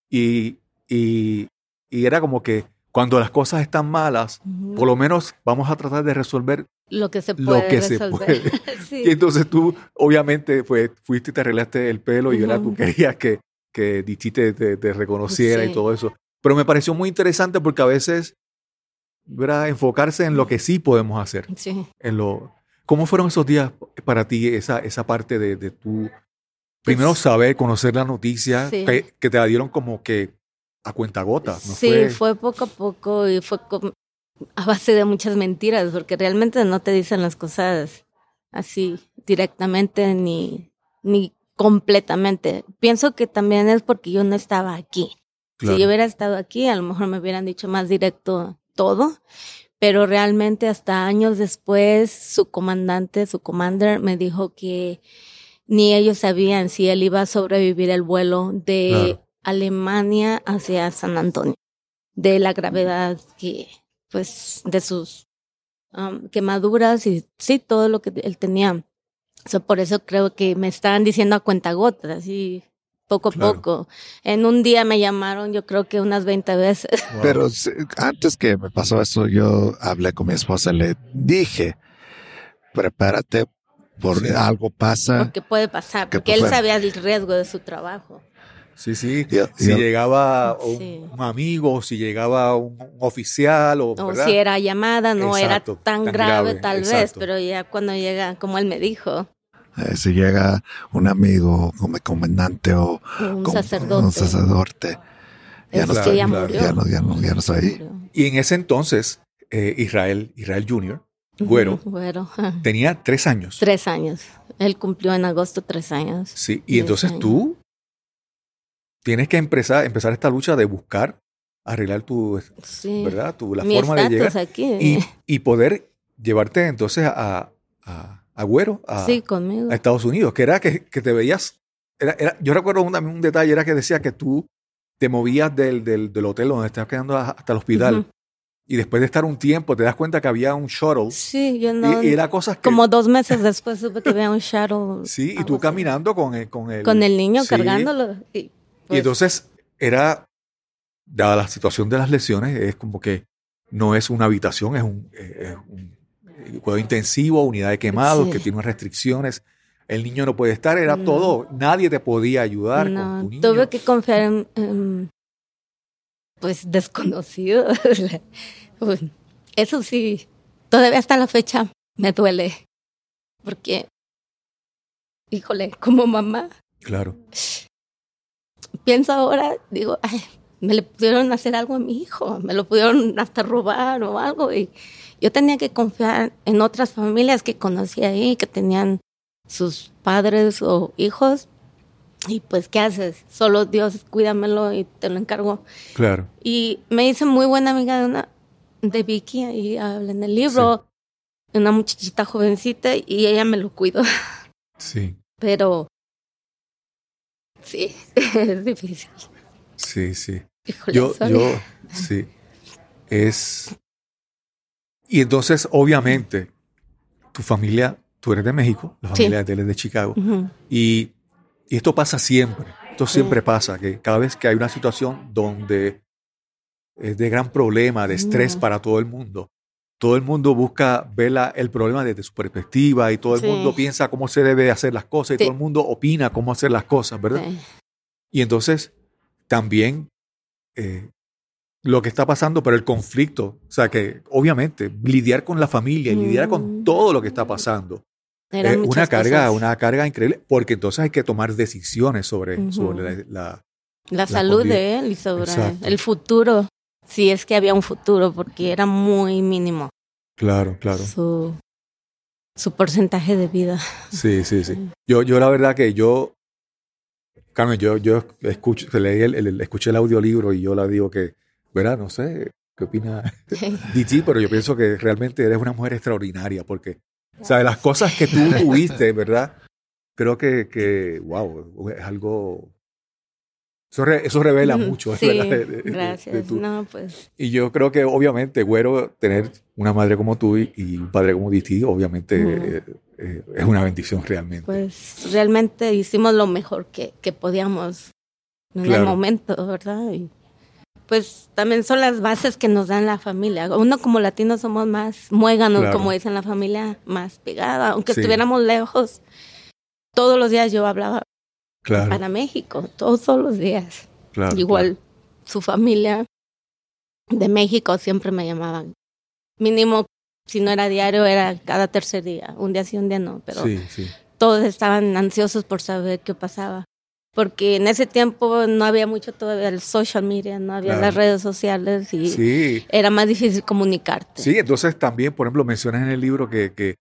[SPEAKER 1] y, y, y era como que cuando las cosas están malas, por lo menos vamos a tratar de resolver
[SPEAKER 5] lo que se
[SPEAKER 1] lo
[SPEAKER 5] puede
[SPEAKER 1] se
[SPEAKER 5] resolver.
[SPEAKER 1] puede.
[SPEAKER 5] Sí.
[SPEAKER 1] Y entonces tú, obviamente, pues, fuiste y te arreglaste el pelo y tú querías que, que Dichi te, te- te reconociera y
[SPEAKER 5] Sí.
[SPEAKER 1] todo eso. Pero me pareció muy interesante porque a veces, ¿verdad? Enfocarse en lo que sí podemos hacer.
[SPEAKER 5] Sí.
[SPEAKER 1] En lo, ¿Cómo fueron esos días para ti, esa, esa parte de, de tu, primero
[SPEAKER 5] Pues-
[SPEAKER 1] saber, conocer la noticia,
[SPEAKER 5] Sí.
[SPEAKER 1] que, que te la dieron como que a cuenta gotas, ¿no?
[SPEAKER 5] Sí, fue... poco a poco y fue a base de muchas mentiras, porque realmente no te dicen las cosas así directamente ni, ni completamente. Pienso que también es porque yo no estaba aquí.
[SPEAKER 1] Claro.
[SPEAKER 5] Si yo hubiera estado aquí, a lo mejor me hubieran dicho más directo todo, pero realmente hasta años después su comandante, su commander me dijo que ni ellos sabían si él iba a sobrevivir el vuelo de
[SPEAKER 1] Claro.
[SPEAKER 5] Alemania hacia San Antonio, de la gravedad que, pues, de sus um, quemaduras y sí, todo lo que él tenía. So, por eso creo que me estaban diciendo a cuentagotas, así poco a
[SPEAKER 1] Claro.
[SPEAKER 5] poco. En un día me llamaron, yo creo que unas 20 veces.
[SPEAKER 1] Wow.
[SPEAKER 2] Pero antes que me pasó eso, yo hablé con mi esposa, le dije, prepárate, por
[SPEAKER 1] Sí.
[SPEAKER 2] algo pasa.
[SPEAKER 5] Porque puede pasar,
[SPEAKER 2] Que
[SPEAKER 5] porque él
[SPEAKER 2] puede.
[SPEAKER 5] sabía el riesgo de su trabajo.
[SPEAKER 1] Sí, sí. Si llegaba un,
[SPEAKER 5] Sí.
[SPEAKER 1] un amigo, si llegaba un, un oficial o,
[SPEAKER 5] si era llamada, no
[SPEAKER 1] Exacto,
[SPEAKER 5] era tan,
[SPEAKER 1] tan
[SPEAKER 5] grave,
[SPEAKER 1] grave,
[SPEAKER 5] tal vez, pero ya cuando llega, como él me dijo,
[SPEAKER 2] Eh, si llega un amigo como comandante o
[SPEAKER 5] un sacerdote.
[SPEAKER 2] un sacerdote, ya no
[SPEAKER 5] ya
[SPEAKER 1] claro,
[SPEAKER 5] murió.
[SPEAKER 2] ya no, ya no, ya no ahí.
[SPEAKER 1] Y en ese entonces, eh, Israel, Israel Jr., güero,
[SPEAKER 5] güero.
[SPEAKER 1] tenía tres años.
[SPEAKER 5] Tres años. Él cumplió en agosto tres años.
[SPEAKER 1] Sí, y
[SPEAKER 5] Tres
[SPEAKER 1] entonces
[SPEAKER 5] años.
[SPEAKER 1] tú tienes que empezar, empezar esta lucha de buscar, arreglar tu,
[SPEAKER 5] Sí.
[SPEAKER 1] ¿verdad? Tu, la
[SPEAKER 5] Mi
[SPEAKER 1] forma de llegar
[SPEAKER 5] aquí.
[SPEAKER 1] y, y poder llevarte entonces a, a, a Güero, a,
[SPEAKER 5] sí, conmigo.
[SPEAKER 1] a Estados Unidos, que era que, que te veías, era, era- yo recuerdo un, un detalle, era que decía que tú te movías del, del, del hotel donde estabas quedando hasta el hospital
[SPEAKER 5] Ujú.
[SPEAKER 1] y después de estar un tiempo te das cuenta que había un shuttle
[SPEAKER 5] Sí, yo no.
[SPEAKER 1] y, y era cosas que...
[SPEAKER 5] como dos meses después supe que había un shuttle.
[SPEAKER 1] sí, y tú
[SPEAKER 5] así.
[SPEAKER 1] caminando con el... Con el,
[SPEAKER 5] Con el niño
[SPEAKER 1] sí.
[SPEAKER 5] cargándolo. Y,
[SPEAKER 1] Y
[SPEAKER 5] pues,
[SPEAKER 1] entonces era, dada la situación de las lesiones, es como que no es una habitación, es un, eh, es un eh, cuidado intensivo, unidad de quemados,
[SPEAKER 5] Sí.
[SPEAKER 1] que tiene unas restricciones. El niño no puede estar, era
[SPEAKER 5] No.
[SPEAKER 1] todo, nadie te podía ayudar
[SPEAKER 5] no,
[SPEAKER 1] con tu niño.
[SPEAKER 5] tuve que confiar en, en, pues desconocidos. Eso sí, todavía hasta la fecha me duele. Porque, híjole, como mamá,
[SPEAKER 1] Claro,
[SPEAKER 5] pienso ahora, digo, ay, me le pudieron hacer algo a mi hijo, me lo pudieron hasta robar o algo. Y yo tenía que confiar en otras familias que conocí ahí, que tenían sus padres o hijos. Y pues, ¿qué haces? Solo Dios, cuídamelo y te lo encargo.
[SPEAKER 1] claro.
[SPEAKER 5] Y me hice muy buena amiga de una, de Vicky, ahí habla en el libro, una muchachita jovencita, y ella me lo cuidó.
[SPEAKER 1] Sí,
[SPEAKER 5] Pero, sí, es difícil.
[SPEAKER 1] sí, sí.
[SPEAKER 5] Híjole,
[SPEAKER 1] Yo,
[SPEAKER 5] sorry.
[SPEAKER 1] yo, sí. Es. Y entonces, obviamente, tu familia, tú eres de México, la
[SPEAKER 5] Sí.
[SPEAKER 1] familia de él es de Chicago. Y, y esto pasa siempre. Esto siempre pasa, que cada vez que hay una situación donde es de gran problema, de estrés
[SPEAKER 5] Mm.
[SPEAKER 1] para todo el mundo, todo el mundo busca ver la- el problema desde su perspectiva y todo el
[SPEAKER 5] Sí.
[SPEAKER 1] mundo piensa cómo se debe hacer las cosas y
[SPEAKER 5] Sí.
[SPEAKER 1] todo el mundo opina cómo hacer las cosas, ¿verdad?
[SPEAKER 5] Sí.
[SPEAKER 1] Y entonces también eh, lo que está pasando, pero el conflicto, o sea que obviamente lidiar con la familia y lidiar con
[SPEAKER 5] Mm.
[SPEAKER 1] todo lo que está pasando es una carga,
[SPEAKER 5] cosas.
[SPEAKER 1] una carga increíble, porque entonces hay que tomar decisiones sobre, la, la-
[SPEAKER 5] La salud
[SPEAKER 1] conviv-
[SPEAKER 5] de él y sobre
[SPEAKER 1] Exacto.
[SPEAKER 5] el futuro, si es que había un futuro, porque era muy mínimo
[SPEAKER 1] Claro, claro.
[SPEAKER 5] su, su porcentaje de vida.
[SPEAKER 1] Sí, sí, sí. Yo, yo la verdad que yo, Carmen, yo, yo escucho, leí el, el- escuché el audiolibro y yo la digo que, ¿verdad? No sé qué opina DT, pero yo pienso que realmente eres una mujer extraordinaria porque, o sea, de las cosas que tú tuviste, ¿verdad? Creo que, que wow, es algo... Eso, re- eso revela mucho,
[SPEAKER 5] Sí,
[SPEAKER 1] ¿verdad? De- de- de-
[SPEAKER 5] gracias.
[SPEAKER 1] de tu-
[SPEAKER 5] No, pues
[SPEAKER 1] Y yo creo que obviamente, güero, tener una madre como tú y, y un padre como DT, obviamente
[SPEAKER 5] Ujú.
[SPEAKER 1] eh, eh, es una bendición realmente.
[SPEAKER 5] pues realmente hicimos lo mejor que, que podíamos en
[SPEAKER 1] Claro.
[SPEAKER 5] el momento, ¿verdad? Y pues también son las bases que nos dan la familia. Uno como latino somos más muéganos,
[SPEAKER 1] Claro.
[SPEAKER 5] como dicen la familia, más pegada. Aunque
[SPEAKER 1] Sí.
[SPEAKER 5] estuviéramos lejos, todos los días yo hablaba
[SPEAKER 1] claro,
[SPEAKER 5] para México, todos, los días.
[SPEAKER 1] claro.
[SPEAKER 5] Igual su familia de México siempre me llamaban. Mínimo, si no era diario, era cada tercer día. Un día sí, un día no, pero
[SPEAKER 1] Sí, sí,
[SPEAKER 5] todos estaban ansiosos por saber qué pasaba. Porque en ese tiempo no había mucho todavía el social media, no había
[SPEAKER 1] Claro.
[SPEAKER 5] las redes sociales y
[SPEAKER 1] sí.
[SPEAKER 5] era más difícil comunicarte.
[SPEAKER 1] Sí, entonces también, por ejemplo, mencionas en el libro que, que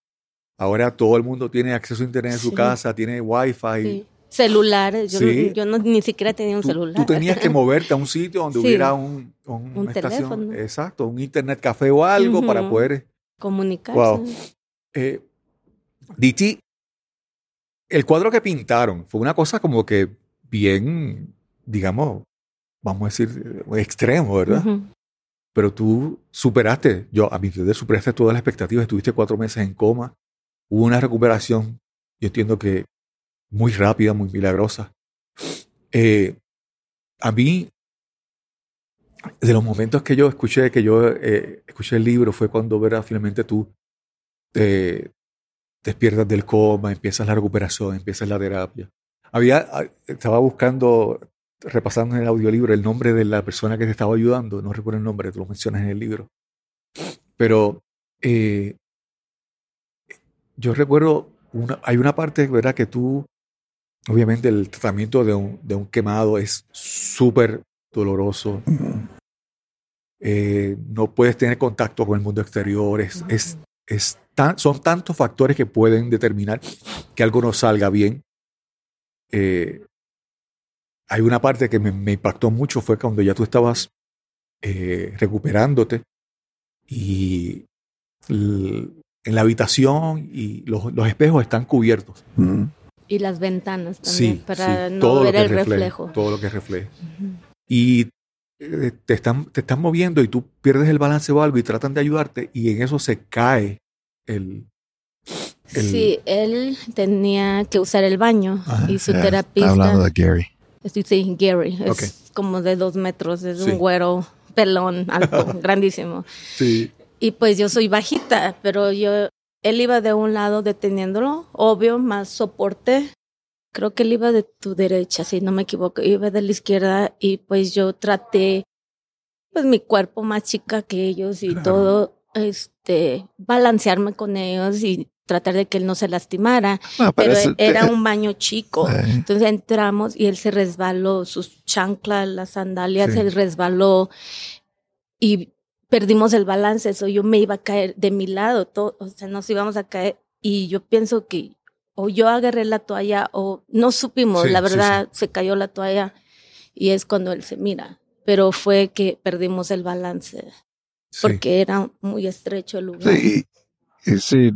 [SPEAKER 1] ahora todo el mundo tiene acceso a internet en su casa, tiene wifi.
[SPEAKER 5] Sí. celulares. Yo,
[SPEAKER 1] Sí.
[SPEAKER 5] no, yo no- ni siquiera tenía un
[SPEAKER 1] Tú,
[SPEAKER 5] celular.
[SPEAKER 1] tú tenías que moverte a un sitio donde
[SPEAKER 5] Sí.
[SPEAKER 1] hubiera un, un-
[SPEAKER 5] Un
[SPEAKER 1] una estación,
[SPEAKER 5] teléfono.
[SPEAKER 1] exacto, un internet café o algo para poder
[SPEAKER 5] comunicarse.
[SPEAKER 1] Wow. Eh, DT, el cuadro que pintaron fue una cosa como que bien, digamos, vamos a decir, eh, extremo, ¿verdad? Pero tú superaste, yo a mi entender, superaste todas las expectativas, estuviste cuatro meses en coma, hubo una recuperación, yo entiendo que muy rápida, muy milagrosa. Eh, a mí, de los momentos que yo escuché, que yo eh, escuché el libro, fue cuando ¿verdad? finalmente tú te despiertas del coma, empiezas la recuperación, empiezas la terapia. Había, ah, estaba buscando, repasando en el audiolibro el nombre de la persona que te estaba ayudando, no recuerdo el nombre, tú lo mencionas en el libro. Pero eh, yo recuerdo, una, hay una parte, ¿verdad? Que tú, obviamente el tratamiento de un, de un quemado es súper doloroso. Eh, no puedes tener contacto con el mundo exterior. Es, es, es tan- son tantos factores que pueden determinar que algo no salga bien. Eh, hay una parte que me, me impactó mucho, fue cuando ya tú estabas eh, recuperándote y en la habitación y los, los espejos están cubiertos.
[SPEAKER 2] Mm.
[SPEAKER 5] Y las ventanas también,
[SPEAKER 1] Sí,
[SPEAKER 5] para
[SPEAKER 1] sí,
[SPEAKER 5] no
[SPEAKER 1] todo lo
[SPEAKER 5] ver
[SPEAKER 1] que
[SPEAKER 5] el
[SPEAKER 1] refleje,
[SPEAKER 5] reflejo.
[SPEAKER 1] Todo lo que refleje. Y eh, te están, te están moviendo y tú pierdes el balance o algo y tratan de ayudarte y en eso se cae el... el-
[SPEAKER 5] Sí, él tenía que usar el baño
[SPEAKER 1] Ajá,
[SPEAKER 5] y su
[SPEAKER 2] Ya,
[SPEAKER 5] terapista,
[SPEAKER 2] Está hablando de Gary.
[SPEAKER 5] sí, sí, Gary, es como de dos metros, es
[SPEAKER 1] Sí.
[SPEAKER 5] un güero pelón, alto, grandísimo.
[SPEAKER 1] Sí,
[SPEAKER 5] Y pues yo soy bajita, pero yo, él iba de un lado deteniéndolo, obvio, más soporte. Creo que él iba de tu derecha, si no me equivoco, iba de la izquierda y pues yo traté, pues mi cuerpo más chica que ellos y
[SPEAKER 1] Claro.
[SPEAKER 5] todo, este, balancearme con ellos y tratar de que él no se lastimara,
[SPEAKER 2] No,
[SPEAKER 5] pero era un baño chico.
[SPEAKER 2] Eh,
[SPEAKER 5] Entonces entramos y él se resbaló, sus chanclas, las sandalias,
[SPEAKER 1] Sí.
[SPEAKER 5] se resbaló y perdimos el balance. Eso yo me iba a caer de mi lado, todo, o sea, nos íbamos a caer. Y yo pienso que o yo agarré la toalla o no supimos,
[SPEAKER 1] Sí,
[SPEAKER 5] la
[SPEAKER 1] sí,
[SPEAKER 5] verdad, se cayó la toalla y es cuando él se mira. Pero fue que perdimos el balance porque era muy estrecho el lugar.
[SPEAKER 2] Sí, y, y sí,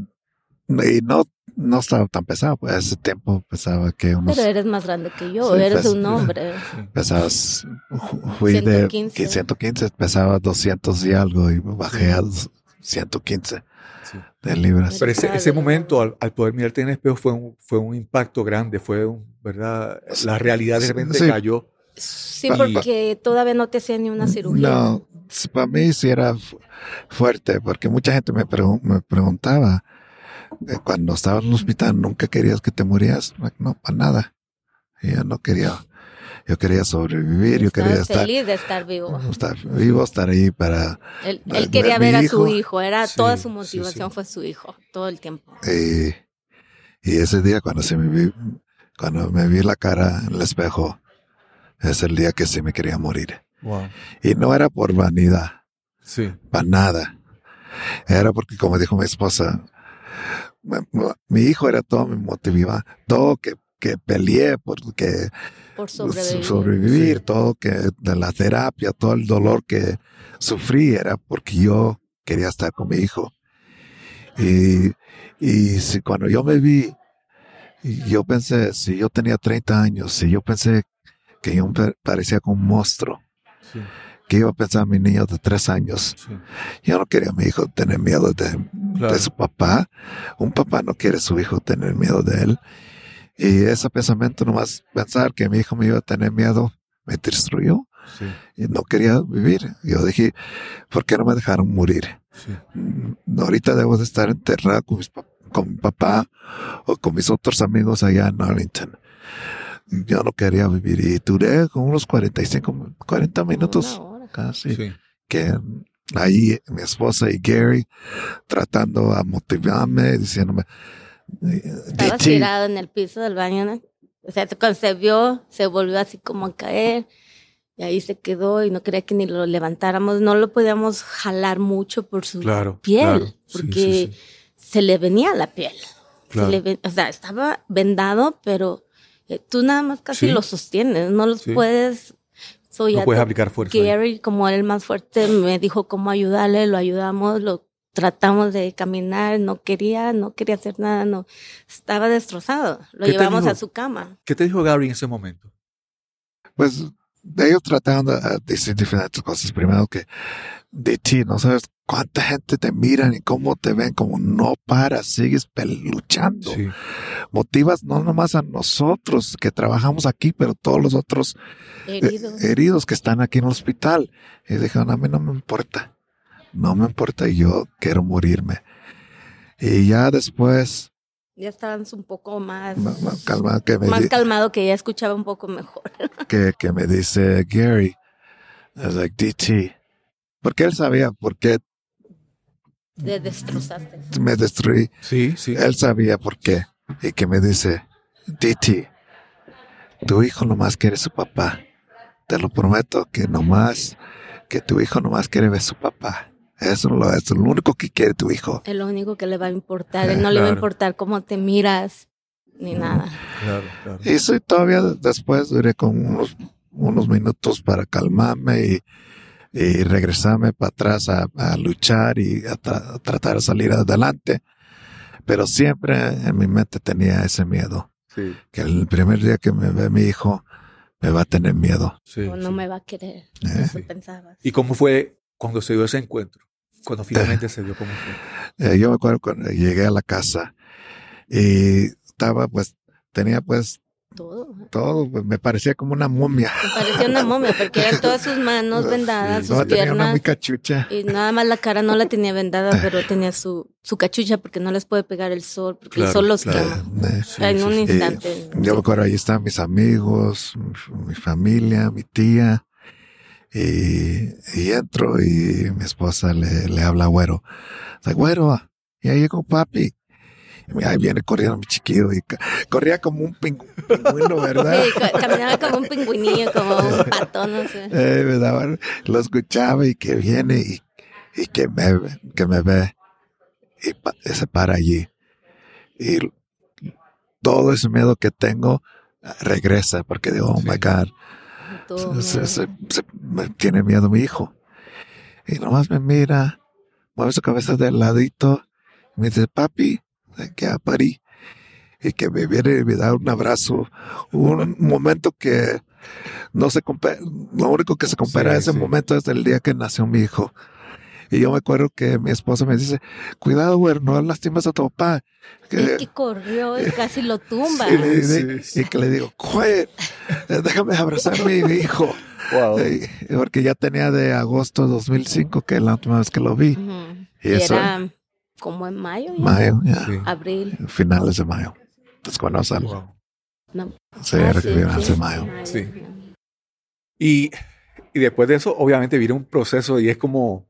[SPEAKER 2] y no, no estaba tan pesado, pues ese tiempo pesaba que unos,
[SPEAKER 5] Pero eres más grande que yo,
[SPEAKER 2] Sí,
[SPEAKER 5] eres
[SPEAKER 2] pues,
[SPEAKER 5] un hombre.
[SPEAKER 2] pesabas, fui
[SPEAKER 5] 115.
[SPEAKER 2] de 115, pesaba 200 y algo y bajé a 115
[SPEAKER 1] Sí.
[SPEAKER 2] de libras.
[SPEAKER 1] Pero ese, ese momento, al, al poder mirarte en el espejo, fue un, fue un impacto grande, fue un, ¿verdad? La realidad de repente
[SPEAKER 2] Sí.
[SPEAKER 1] cayó.
[SPEAKER 5] Sí,
[SPEAKER 1] Y-
[SPEAKER 5] porque todavía no te hacían ni una cirugía.
[SPEAKER 2] No, para mí sí era fu- fuerte, porque mucha gente me, pregun- me preguntaba, cuando estaba en el hospital, ¿nunca querías que te murieras? No, para nada. Yo no quería, yo quería sobrevivir, yo
[SPEAKER 5] Estaba
[SPEAKER 2] quería estar,
[SPEAKER 5] feliz de estar vivo.
[SPEAKER 2] estar vivo, estar ahí para...
[SPEAKER 5] Él, quería ver a
[SPEAKER 2] hijo.
[SPEAKER 5] su hijo, era
[SPEAKER 1] Sí,
[SPEAKER 5] toda su motivación
[SPEAKER 1] sí.
[SPEAKER 5] fue su hijo, todo el tiempo.
[SPEAKER 2] Y, y ese día cuando se me vi, cuando me vi la cara en el espejo, es el día que sí me quería morir.
[SPEAKER 1] Wow.
[SPEAKER 2] Y no era por vanidad,
[SPEAKER 1] Sí,
[SPEAKER 2] para nada. Era porque, como dijo mi esposa, mi hijo era todo mi motivaba, todo que, que peleé porque
[SPEAKER 5] Por sobrevivir.
[SPEAKER 2] sobrevivir,
[SPEAKER 1] Sí.
[SPEAKER 2] todo que de la terapia, todo el dolor que sufrí era porque yo quería estar con mi hijo. Y, y si cuando yo me vi, yo pensé, si yo tenía 30 años, si yo pensé que yo pa- parecía como un monstruo,
[SPEAKER 1] sí,
[SPEAKER 2] que iba a pensar mi niño de tres años.
[SPEAKER 1] sí.
[SPEAKER 2] Yo no quería a mi hijo tener miedo de,
[SPEAKER 1] Claro.
[SPEAKER 2] de su papá. Un papá no quiere a su hijo tener miedo de él. Y ese pensamiento, nomás pensar que mi hijo me iba a tener miedo, me destruyó.
[SPEAKER 1] Sí,
[SPEAKER 2] Y no quería vivir. Yo dije, ¿por qué no me dejaron morir?
[SPEAKER 1] sí.
[SPEAKER 2] Mm, Ahorita debo de estar enterrado con, mis con mi papá o con mis otros amigos allá en Arlington. Yo no quería vivir y duré con unos 45, 40 minutos
[SPEAKER 5] Una hora.
[SPEAKER 2] Casi
[SPEAKER 1] sí.
[SPEAKER 2] que ahí mi esposa y Gary tratando a motivarme, diciéndome,
[SPEAKER 5] Estaba
[SPEAKER 2] "DT,
[SPEAKER 5] tirado en el piso del baño, ¿no? O sea, cuando se vio, se volvió así como a caer. Y ahí se quedó y no quería que ni lo levantáramos. No lo podíamos jalar mucho por su
[SPEAKER 1] Claro.
[SPEAKER 5] piel,
[SPEAKER 1] claro. Sí,
[SPEAKER 5] porque
[SPEAKER 1] sí, sí.
[SPEAKER 5] se le venía la piel. Se
[SPEAKER 1] Claro.
[SPEAKER 5] le ven- o sea, estaba vendado, pero eh, tú nada más casi
[SPEAKER 1] Sí.
[SPEAKER 5] los sostienes, no los
[SPEAKER 1] Sí.
[SPEAKER 5] puedes... So,
[SPEAKER 1] No
[SPEAKER 5] ya
[SPEAKER 1] puedes aplicar fuerza. ahí.
[SPEAKER 5] Gary, como era el más fuerte, me dijo cómo ayudarle, lo ayudamos, lo tratamos de caminar, no quería, no quería hacer nada, no, estaba destrozado. Lo
[SPEAKER 1] ¿Qué te
[SPEAKER 5] llevamos
[SPEAKER 1] dijo?
[SPEAKER 5] a su cama.
[SPEAKER 1] ¿Qué te dijo Gary en ese momento?
[SPEAKER 2] Pues ellos trataban de decir diferentes cosas. Primero que de ti, no sabes cuánta gente te miran y cómo te ven, como no paras, sigues luchando.
[SPEAKER 1] Sí.
[SPEAKER 2] Motivas no nomás a nosotros que trabajamos aquí, pero todos los otros eh,
[SPEAKER 5] Heridos.
[SPEAKER 2] heridos que están aquí en el hospital. Y dijeron, a mí no me importa, no me importa, yo quiero morirme. Y ya después,
[SPEAKER 5] ya estaban un poco más,
[SPEAKER 2] ma- ma- calma, que me,
[SPEAKER 5] más calmado, que ya escuchaba un poco mejor.
[SPEAKER 2] que, que me dice Gary, I was like, DT, porque él sabía por qué
[SPEAKER 5] Te destrozaste.
[SPEAKER 2] me destruí.
[SPEAKER 1] Sí, sí.
[SPEAKER 2] Él sabía por qué. Y que me dice, DT, tu hijo nomás quiere su papá. Te lo prometo que nomás, que tu hijo nomás quiere ver su papá. Eso es lo, eso es lo único que quiere tu hijo.
[SPEAKER 5] Es lo único que le va a importar. Él no le va a importar cómo te miras ni nada.
[SPEAKER 1] Claro, claro.
[SPEAKER 2] Y sí, todavía después duré con unos, unos minutos para calmarme y, y regresarme para atrás a, a luchar y a, tra- a tratar de salir adelante. Pero siempre en mi mente tenía ese miedo,
[SPEAKER 1] Sí,
[SPEAKER 2] que el primer día que me ve mi hijo, me va a tener miedo.
[SPEAKER 1] sí,
[SPEAKER 5] o no
[SPEAKER 1] sí.
[SPEAKER 5] me va a querer.
[SPEAKER 2] Eh.
[SPEAKER 5] Eso
[SPEAKER 1] Sí.
[SPEAKER 5] pensabas.
[SPEAKER 1] ¿Y cómo fue cuando se dio ese encuentro? Cuando finalmente se dio fue.
[SPEAKER 2] Eh, yo me acuerdo cuando llegué a la casa y estaba pues, tenía pues
[SPEAKER 5] Todo.
[SPEAKER 2] todo, pues, me parecía como una momia.
[SPEAKER 5] Me parecía una momia porque eran todas sus manos vendadas, sus
[SPEAKER 2] No, tenía una
[SPEAKER 5] piernas.
[SPEAKER 2] muy cachucha.
[SPEAKER 5] Y nada más la cara no la tenía vendada, pero tenía su, su cachucha porque no les puede pegar el sol, porque el
[SPEAKER 1] Claro,
[SPEAKER 5] sol los
[SPEAKER 1] claro.
[SPEAKER 5] quema.
[SPEAKER 2] Eh,
[SPEAKER 1] Sí,
[SPEAKER 5] en
[SPEAKER 1] sí,
[SPEAKER 5] un
[SPEAKER 1] sí.
[SPEAKER 5] instante.
[SPEAKER 2] Yo me acuerdo, ahí están mis amigos, mi, mi familia, mi tía. Y, y entro y mi esposa le, le habla a Güero. Dice, Güero, ya llegó papi. Y ahí viene corriendo mi chiquillo y corría como un ping- pingüino, ¿verdad?
[SPEAKER 5] Sí, ca- caminaba como un pingüinillo, como un pato, no sé.
[SPEAKER 2] Eh, me daba- lo escuchaba y que viene y, y que, me, ve- que me ve y, pa- y se para allí. Y todo ese miedo que tengo ah, regresa porque digo, oh
[SPEAKER 1] Sí.
[SPEAKER 2] my God,
[SPEAKER 5] Todo
[SPEAKER 2] se, se- se- me tiene miedo mi hijo. Y nomás me mira, mueve su cabeza de ladito y me dice, papi, que a parí. Y que me viene y me da un abrazo. Un momento que no se compara, lo único que se compara
[SPEAKER 1] Sí,
[SPEAKER 2] a ese
[SPEAKER 1] sí.
[SPEAKER 2] momento es el día que nació mi hijo. Y yo me acuerdo que mi esposa me dice, cuidado, güey, no lastimas a tu papá.
[SPEAKER 5] Es que corrió y casi lo tumba.
[SPEAKER 2] y, le-
[SPEAKER 1] Sí, sí.
[SPEAKER 2] y que le digo, "Quiet, déjame abrazar a mi hijo.
[SPEAKER 1] Wow.
[SPEAKER 2] Eh, porque ya tenía de agosto de 2005, que es la última vez que lo vi.
[SPEAKER 5] Ujú.
[SPEAKER 2] Y
[SPEAKER 5] Y
[SPEAKER 2] eso-
[SPEAKER 5] era como en mayo, ya.
[SPEAKER 2] Mayo, ya.
[SPEAKER 1] Sí.
[SPEAKER 5] abril.
[SPEAKER 2] Finales de mayo. Cuando sale.
[SPEAKER 1] Wow.
[SPEAKER 5] No.
[SPEAKER 2] Sí,
[SPEAKER 5] Ah,
[SPEAKER 2] era
[SPEAKER 5] sí,
[SPEAKER 2] que finales
[SPEAKER 5] sí,
[SPEAKER 2] de mayo.
[SPEAKER 1] Sí. Y, y después de eso, obviamente, viene un proceso y es como,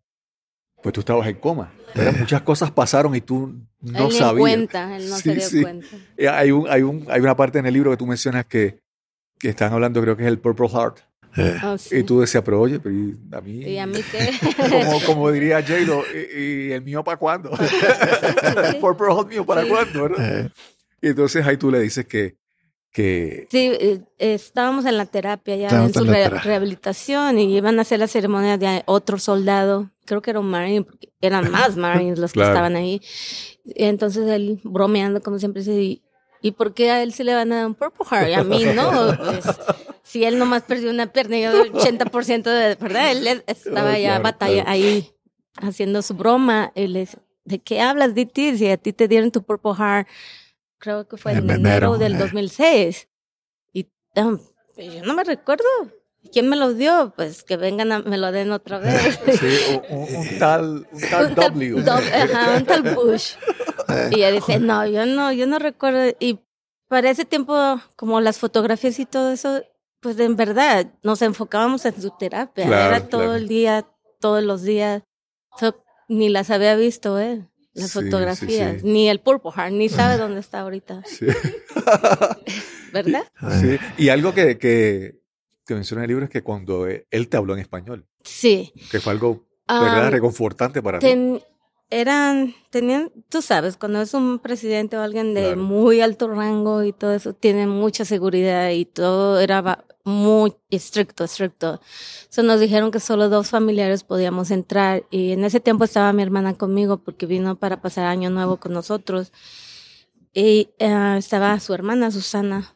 [SPEAKER 1] pues tú estabas en coma.
[SPEAKER 2] Eh.
[SPEAKER 1] Muchas cosas pasaron y tú no
[SPEAKER 5] él
[SPEAKER 1] sabías.
[SPEAKER 5] cuenta, él no
[SPEAKER 1] Sí,
[SPEAKER 5] se dio
[SPEAKER 1] sí.
[SPEAKER 5] cuenta.
[SPEAKER 1] Eh, Hay, un, hay, un, hay una parte en el libro que tú mencionas que, que están hablando, creo que es el Purple Heart.
[SPEAKER 2] Eh,
[SPEAKER 5] Oh, sí.
[SPEAKER 1] Y tú decías, pero oye, pero ¿y a mí.
[SPEAKER 5] ¿Y a mí qué?
[SPEAKER 1] como, como diría J-Lo, ¿y, y el mío para cuándo? el Purple Heart mío para
[SPEAKER 5] Sí.
[SPEAKER 1] cuándo, ¿verdad?
[SPEAKER 2] eh,
[SPEAKER 1] Y entonces ahí tú le dices que, que
[SPEAKER 5] Sí, eh, estábamos en la terapia ya
[SPEAKER 2] Estábamos
[SPEAKER 5] en su re-
[SPEAKER 2] terapia.
[SPEAKER 5] rehabilitación y iban a hacer la ceremonia de otro soldado, creo que era un marine, porque eran más marines los que
[SPEAKER 1] Claro.
[SPEAKER 5] estaban ahí. Entonces él bromeando como siempre dice, ¿y, ¿y por qué a él se le van a dar un Purple Heart y a mí no? Pues, si él nomás perdió una pierna y yo el 80% de, ¿verdad? Él es- estaba
[SPEAKER 1] Ah,
[SPEAKER 5] ya
[SPEAKER 1] claro,
[SPEAKER 5] batalla
[SPEAKER 1] claro.
[SPEAKER 5] ahí haciendo su broma. Él es, ¿de qué hablas, DT? Si a ti te dieron tu Purple Heart, creo que fue en,
[SPEAKER 2] En
[SPEAKER 5] enero,
[SPEAKER 2] enero,
[SPEAKER 5] del
[SPEAKER 2] eh.
[SPEAKER 5] 2006. Y um, pues, yo no me recuerdo. ¿Quién me lo dio? Pues que vengan a me lo den otra vez.
[SPEAKER 1] sí, un, un- tal, un tal
[SPEAKER 5] Un tal-
[SPEAKER 1] W.
[SPEAKER 5] Dob- ajá, un tal Bush.
[SPEAKER 2] eh,
[SPEAKER 5] Y ella dice, no, yo no, yo no recuerdo. Y para ese tiempo, como las fotografías y todo eso, pues en verdad nos enfocábamos en su terapia.
[SPEAKER 1] Claro,
[SPEAKER 5] Era todo
[SPEAKER 1] claro.
[SPEAKER 5] el día, todos los días. So, ni las había visto él, las
[SPEAKER 1] Sí,
[SPEAKER 5] fotografías.
[SPEAKER 1] sí.
[SPEAKER 5] Ni el Purple Heart, ni sabe dónde está ahorita.
[SPEAKER 1] Sí.
[SPEAKER 5] ¿Verdad?
[SPEAKER 1] Sí. Y algo que, que, que menciona en el libro es que cuando él te habló en español,
[SPEAKER 5] Sí.
[SPEAKER 1] que fue algo
[SPEAKER 5] Ah,
[SPEAKER 1] ¿verdad? reconfortante para ti.
[SPEAKER 5] ten- eran, tenían, tú sabes, cuando es un presidente o alguien de
[SPEAKER 1] Claro.
[SPEAKER 5] muy alto rango y todo eso, tienen mucha seguridad y todo era muy estricto, estricto. So nos dijeron que solo dos familiares podíamos entrar y en ese tiempo estaba mi hermana conmigo porque vino para pasar año nuevo con nosotros y eh, estaba su hermana Susana.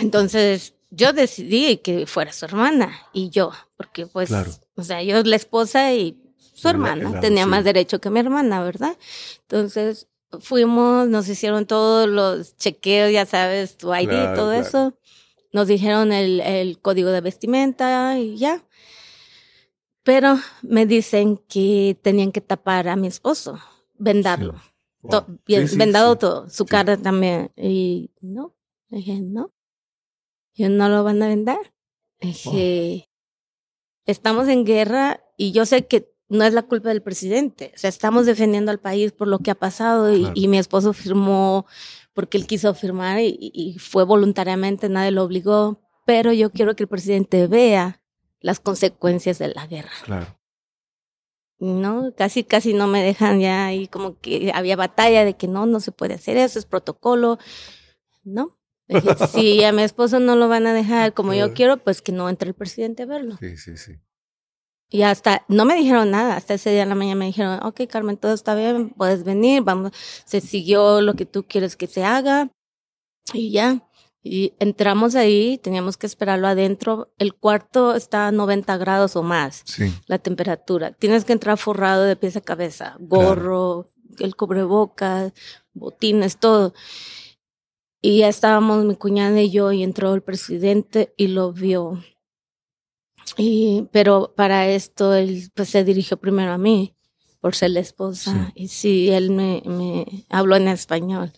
[SPEAKER 5] Entonces yo decidí que fuera su hermana y yo, porque pues,
[SPEAKER 1] Claro.
[SPEAKER 5] o sea, yo la esposa y su
[SPEAKER 1] La-
[SPEAKER 5] hermana
[SPEAKER 1] la-
[SPEAKER 5] tenía
[SPEAKER 1] sí.
[SPEAKER 5] más derecho que mi hermana, ¿verdad? Entonces fuimos, nos hicieron todos los chequeos, ya sabes, tu ID,
[SPEAKER 1] Claro,
[SPEAKER 5] todo
[SPEAKER 1] claro.
[SPEAKER 5] eso. Nos dijeron el, el código de vestimenta y ya. Pero me dicen que tenían que tapar a mi esposo, vendarlo.
[SPEAKER 1] Wow.
[SPEAKER 5] To-
[SPEAKER 1] Sí, sí,
[SPEAKER 5] vendado
[SPEAKER 1] sí.
[SPEAKER 5] todo, su
[SPEAKER 1] Sí.
[SPEAKER 5] cara también. Y no, dije, no, yo no lo van a vendar. Dije, estamos en guerra y yo sé que no es la culpa del presidente. O sea, estamos defendiendo al país por lo que ha pasado y,
[SPEAKER 1] Claro.
[SPEAKER 5] y mi esposo firmó porque él quiso firmar y, y fue voluntariamente, nadie lo obligó. Pero yo quiero que el presidente vea las consecuencias de la guerra.
[SPEAKER 1] Claro.
[SPEAKER 5] No, casi, casi no me dejan ya y como que había batalla de que no, no se puede hacer eso, es protocolo. No. Si a mi esposo no lo van a dejar como yo quiero, pues que no entre el presidente a verlo.
[SPEAKER 1] Sí, sí, sí.
[SPEAKER 5] Y hasta, no me dijeron nada, hasta ese día en la mañana me dijeron, ok, Carmen, todo está bien, puedes venir, vamos, se siguió lo que tú quieres que se haga. Y ya, y entramos ahí, teníamos que esperarlo adentro. El cuarto está a 90 grados o más
[SPEAKER 1] Sí.
[SPEAKER 5] la temperatura. Tienes que entrar forrado de pies a cabeza, gorro, el cubrebocas, botines, todo. Y ya estábamos mi cuñada y yo y entró el presidente y lo vio. Y, pero para esto él pues se dirigió primero a mí por ser la esposa. Y sí, él me, me habló en español.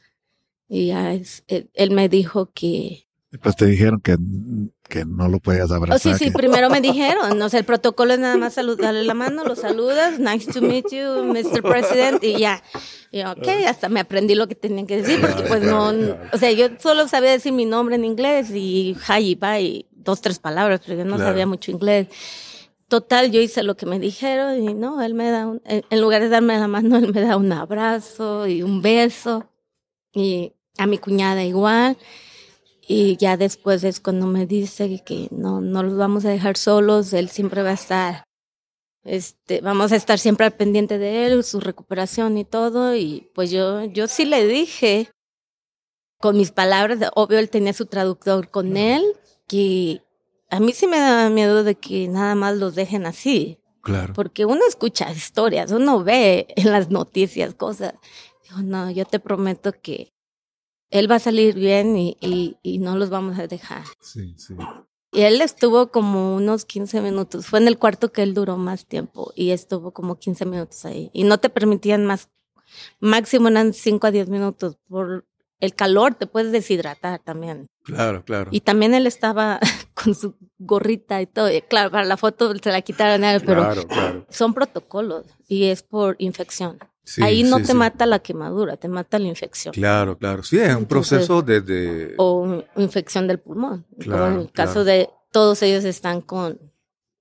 [SPEAKER 5] Y ya es- él, él me dijo que
[SPEAKER 2] Pues te dijeron que, que no lo podías
[SPEAKER 5] Oh,
[SPEAKER 2] abrazar.
[SPEAKER 5] sí, sí,
[SPEAKER 2] que-
[SPEAKER 5] primero me dijeron, o sea, el protocolo es nada más saludarle la mano, lo saludas, nice to meet you, Mr. President, y ya. Y ok, hasta me aprendí lo que tenían que decir, porque pues no, o sea, yo solo sabía decir mi nombre en inglés y hi y bye, dos, tres palabras, pero yo no
[SPEAKER 1] Claro.
[SPEAKER 5] sabía mucho inglés. Total, yo hice lo que me dijeron y no, él me da, un, en lugar de darme la mano, él me da un abrazo y un beso. Y a mi cuñada igual. Y ya después es cuando me dice que no, no los vamos a dejar solos, él siempre va a estar, este, vamos a estar siempre al pendiente de él, su recuperación y todo. Y pues yo, yo sí le dije con mis palabras, obvio él tenía su traductor con él, que a mí sí me da miedo de que nada más los dejen así,
[SPEAKER 1] Claro.
[SPEAKER 5] porque uno escucha historias, uno ve en las noticias cosas. Digo, no, yo te prometo que él va a salir bien y, y, y no los vamos a dejar.
[SPEAKER 1] Sí, sí.
[SPEAKER 5] Y él estuvo como unos 15 minutos. Fue en el cuarto que él duró más tiempo y estuvo como 15 minutos ahí. Y no te permitían más, máximo eran 5 a 10 minutos. Por el calor te puedes deshidratar también.
[SPEAKER 1] Claro, claro.
[SPEAKER 5] Y también él estaba con su gorrita y todo. Y claro, para la foto se la quitaron a él, pero
[SPEAKER 1] Claro, claro.
[SPEAKER 5] son protocolos y es por infección.
[SPEAKER 1] Sí,
[SPEAKER 5] Ahí no
[SPEAKER 1] sí,
[SPEAKER 5] te
[SPEAKER 1] sí.
[SPEAKER 5] mata la quemadura, te mata la infección.
[SPEAKER 1] Claro, claro. Sí, es un
[SPEAKER 5] Entonces,
[SPEAKER 1] proceso desde...
[SPEAKER 5] O infección del pulmón.
[SPEAKER 1] Claro,
[SPEAKER 5] Como en el caso
[SPEAKER 1] claro.
[SPEAKER 5] de todos ellos están con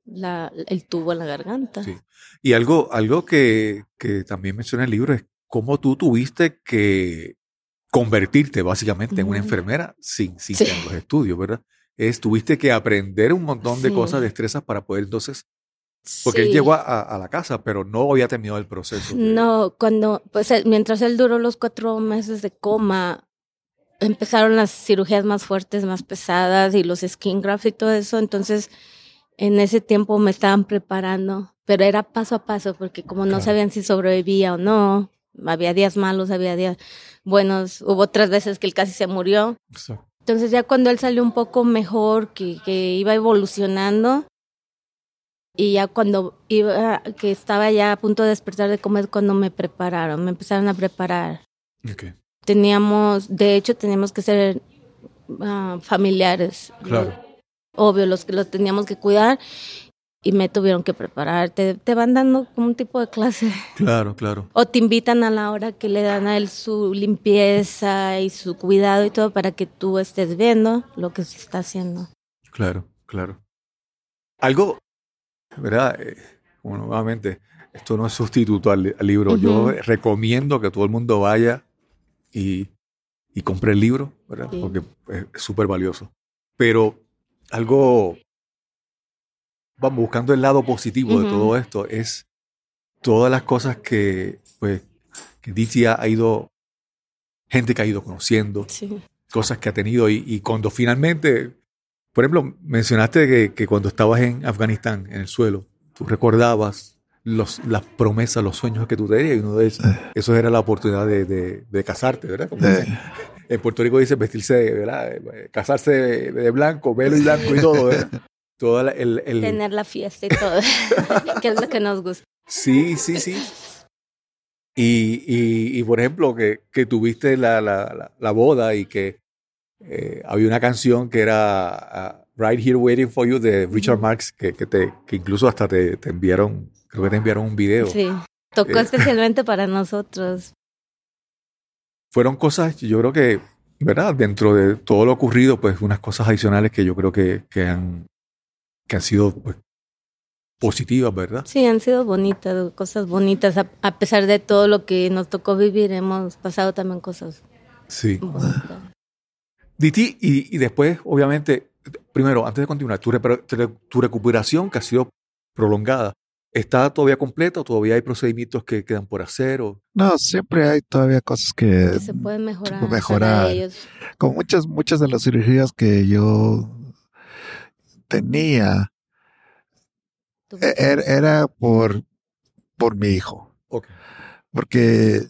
[SPEAKER 5] la, el tubo en la garganta.
[SPEAKER 1] Sí. Y algo, algo que, que también menciona el libro es cómo tú tuviste que convertirte básicamente en una enfermera sin, sin
[SPEAKER 5] Sí.
[SPEAKER 1] los estudios, ¿verdad? Es, tuviste que aprender un montón de
[SPEAKER 5] Sí.
[SPEAKER 1] cosas, destrezas para poder entonces, porque él llegó a, la casa, pero no había terminado el proceso. de-
[SPEAKER 5] No, cuando, pues él- mientras él duró los cuatro meses de coma, empezaron las cirugías más fuertes, más pesadas y los skin grafts y todo eso. Entonces, en ese tiempo me estaban preparando, pero era paso a paso, porque como no
[SPEAKER 1] Claro.
[SPEAKER 5] sabían si sobrevivía o no, había días malos, había días buenos. Hubo otras veces que él casi se murió.
[SPEAKER 1] Exacto.
[SPEAKER 5] Entonces ya cuando él salió un poco mejor, que, que iba evolucionando, y ya cuando iba, que estaba ya a punto de despertar de comer, cuando me prepararon, me empezaron a preparar.
[SPEAKER 1] Ok.
[SPEAKER 5] Teníamos, de hecho, teníamos que ser ah, familiares.
[SPEAKER 1] Claro.
[SPEAKER 5] Obvio, los que los teníamos que cuidar y me tuvieron que preparar. Te, te van dando como un tipo de clase.
[SPEAKER 1] Claro, claro.
[SPEAKER 5] O te invitan a la hora que le dan a él su limpieza y su cuidado y todo para que tú estés viendo lo que se está haciendo.
[SPEAKER 1] Claro, claro. Algo, ¿verdad? Eh, bueno, nuevamente, esto no es sustituto al, al libro. Yo recomiendo que todo el mundo vaya y, y compre el libro, ¿verdad?
[SPEAKER 5] Sí.
[SPEAKER 1] Porque es súper valioso. Pero algo, vamos, buscando el lado positivo de todo esto, es todas las cosas que, pues, que Diti ha, ha ido, gente que ha ido conociendo,
[SPEAKER 5] Sí.
[SPEAKER 1] cosas que ha tenido y, y cuando finalmente, por ejemplo, mencionaste que, que cuando estabas en Afganistán, en el suelo, tú recordabas los, las promesas, los sueños que tú tenías y uno de esos, eso era la oportunidad de, de- de casarte, ¿verdad? Como
[SPEAKER 2] Eh.
[SPEAKER 1] dicen. en Puerto Rico dice vestirse, de- ¿verdad? Casarse de, de blanco, velo y blanco y todo, ¿verdad? Todo la- el, el-
[SPEAKER 5] Tener la fiesta y todo, que es lo que nos gusta.
[SPEAKER 1] Sí, sí, sí. Y, y, y, por ejemplo, que, que tuviste la, la, la, la boda y que eh, había una canción que era ah, Right Here Waiting for You de Richard Marx, que, que, te, que incluso hasta te, te enviaron, creo que te enviaron un video.
[SPEAKER 5] Sí. Tocó
[SPEAKER 1] Eh.
[SPEAKER 5] especialmente para nosotros.
[SPEAKER 1] Fueron cosas, yo creo que, ¿verdad? Dentro de todo lo ocurrido, pues unas cosas adicionales que yo creo que, que, han, que han sido pues, positivas, ¿verdad?
[SPEAKER 5] Sí, han sido bonitas, cosas bonitas. A, a pesar de todo lo que nos tocó vivir, hemos pasado también cosas
[SPEAKER 1] Sí.
[SPEAKER 5] bonitas.
[SPEAKER 1] Diti, y, y después, obviamente, primero, antes de continuar, tu, recuperación que ha sido prolongada, ¿está todavía completa o todavía hay procedimientos que quedan por hacer? O...
[SPEAKER 2] No, siempre hay todavía cosas que,
[SPEAKER 5] Que se pueden mejorar. para
[SPEAKER 2] mejorar.
[SPEAKER 5] ellos.
[SPEAKER 2] con muchas, muchas de las cirugías que yo tenía, e- er- era por, por mi hijo. Porque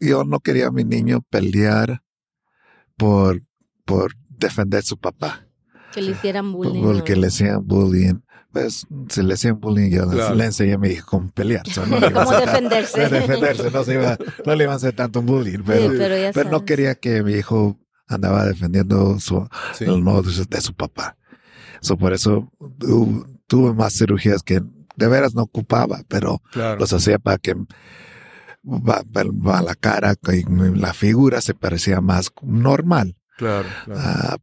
[SPEAKER 2] yo no quería a mi niño pelear por, por defender a su papá,
[SPEAKER 5] Que le hicieran bullying.
[SPEAKER 2] porque
[SPEAKER 5] ¿no?
[SPEAKER 2] le hacían bullying. Pues si le hacían bullying, yo
[SPEAKER 1] Claro.
[SPEAKER 2] le enseñé a mi hijo cómo pelear. so, no le iba a
[SPEAKER 5] Cómo
[SPEAKER 2] hacer-
[SPEAKER 5] defenderse.
[SPEAKER 2] de defenderse, no, se iba, no le iban a hacer tanto bullying, pero,
[SPEAKER 5] sí, pero
[SPEAKER 2] pero no quería que mi hijo andaba defendiendo su,
[SPEAKER 1] Sí.
[SPEAKER 2] el honor de su, de su papá. So, por eso tu- tuve más cirugías que de veras no ocupaba, pero
[SPEAKER 1] Claro.
[SPEAKER 2] los hacía para que va, va la cara y la figura se parecía más normal.
[SPEAKER 1] Claro, claro.
[SPEAKER 2] Ah,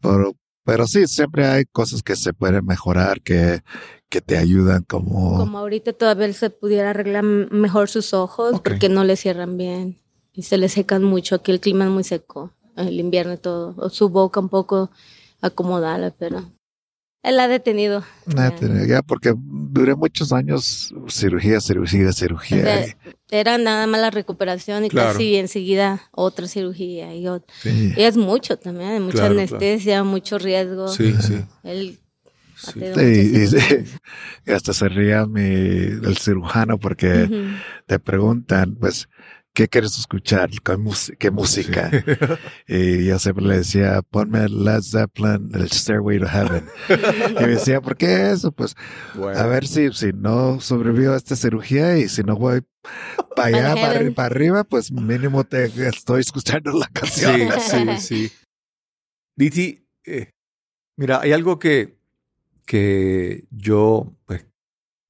[SPEAKER 2] pero, pero sí, siempre hay cosas que se pueden mejorar, que, que te ayudan como...
[SPEAKER 5] Como ahorita todavía él se pudiera arreglar mejor sus ojos porque no le cierran bien y se le secan mucho. Aquí el clima es muy seco, el invierno y todo. O su boca un poco acomodada, pero él ha detenido. Ya.
[SPEAKER 2] tenía- ya, porque duré muchos años cirugía, cirugía, cirugía.
[SPEAKER 5] O sea,
[SPEAKER 2] y-
[SPEAKER 5] Era nada más la recuperación y
[SPEAKER 1] Claro.
[SPEAKER 5] casi enseguida otra cirugía y otra.
[SPEAKER 2] sí.
[SPEAKER 5] Y es mucho también, hay mucha
[SPEAKER 1] Claro, claro.
[SPEAKER 5] anestesia, mucho riesgo.
[SPEAKER 1] Sí, sí.
[SPEAKER 5] Él ha
[SPEAKER 1] sí.
[SPEAKER 2] y, hasta se ría mi, el cirujano porque te preguntan, pues, ¿qué quieres escuchar? ¿Qué, música? Y yo siempre le decía, ponme Led Zeppelin, el Stairway to Heaven. y me decía, ¿por qué eso? Pues,
[SPEAKER 1] Bueno.
[SPEAKER 2] a ver si, si no sobrevivo a esta cirugía y si no voy para allá, para arriba, pues mínimo te estoy escuchando la canción.
[SPEAKER 1] Sí, sí, sí. Diti, eh, mira, hay algo que, que yo pues,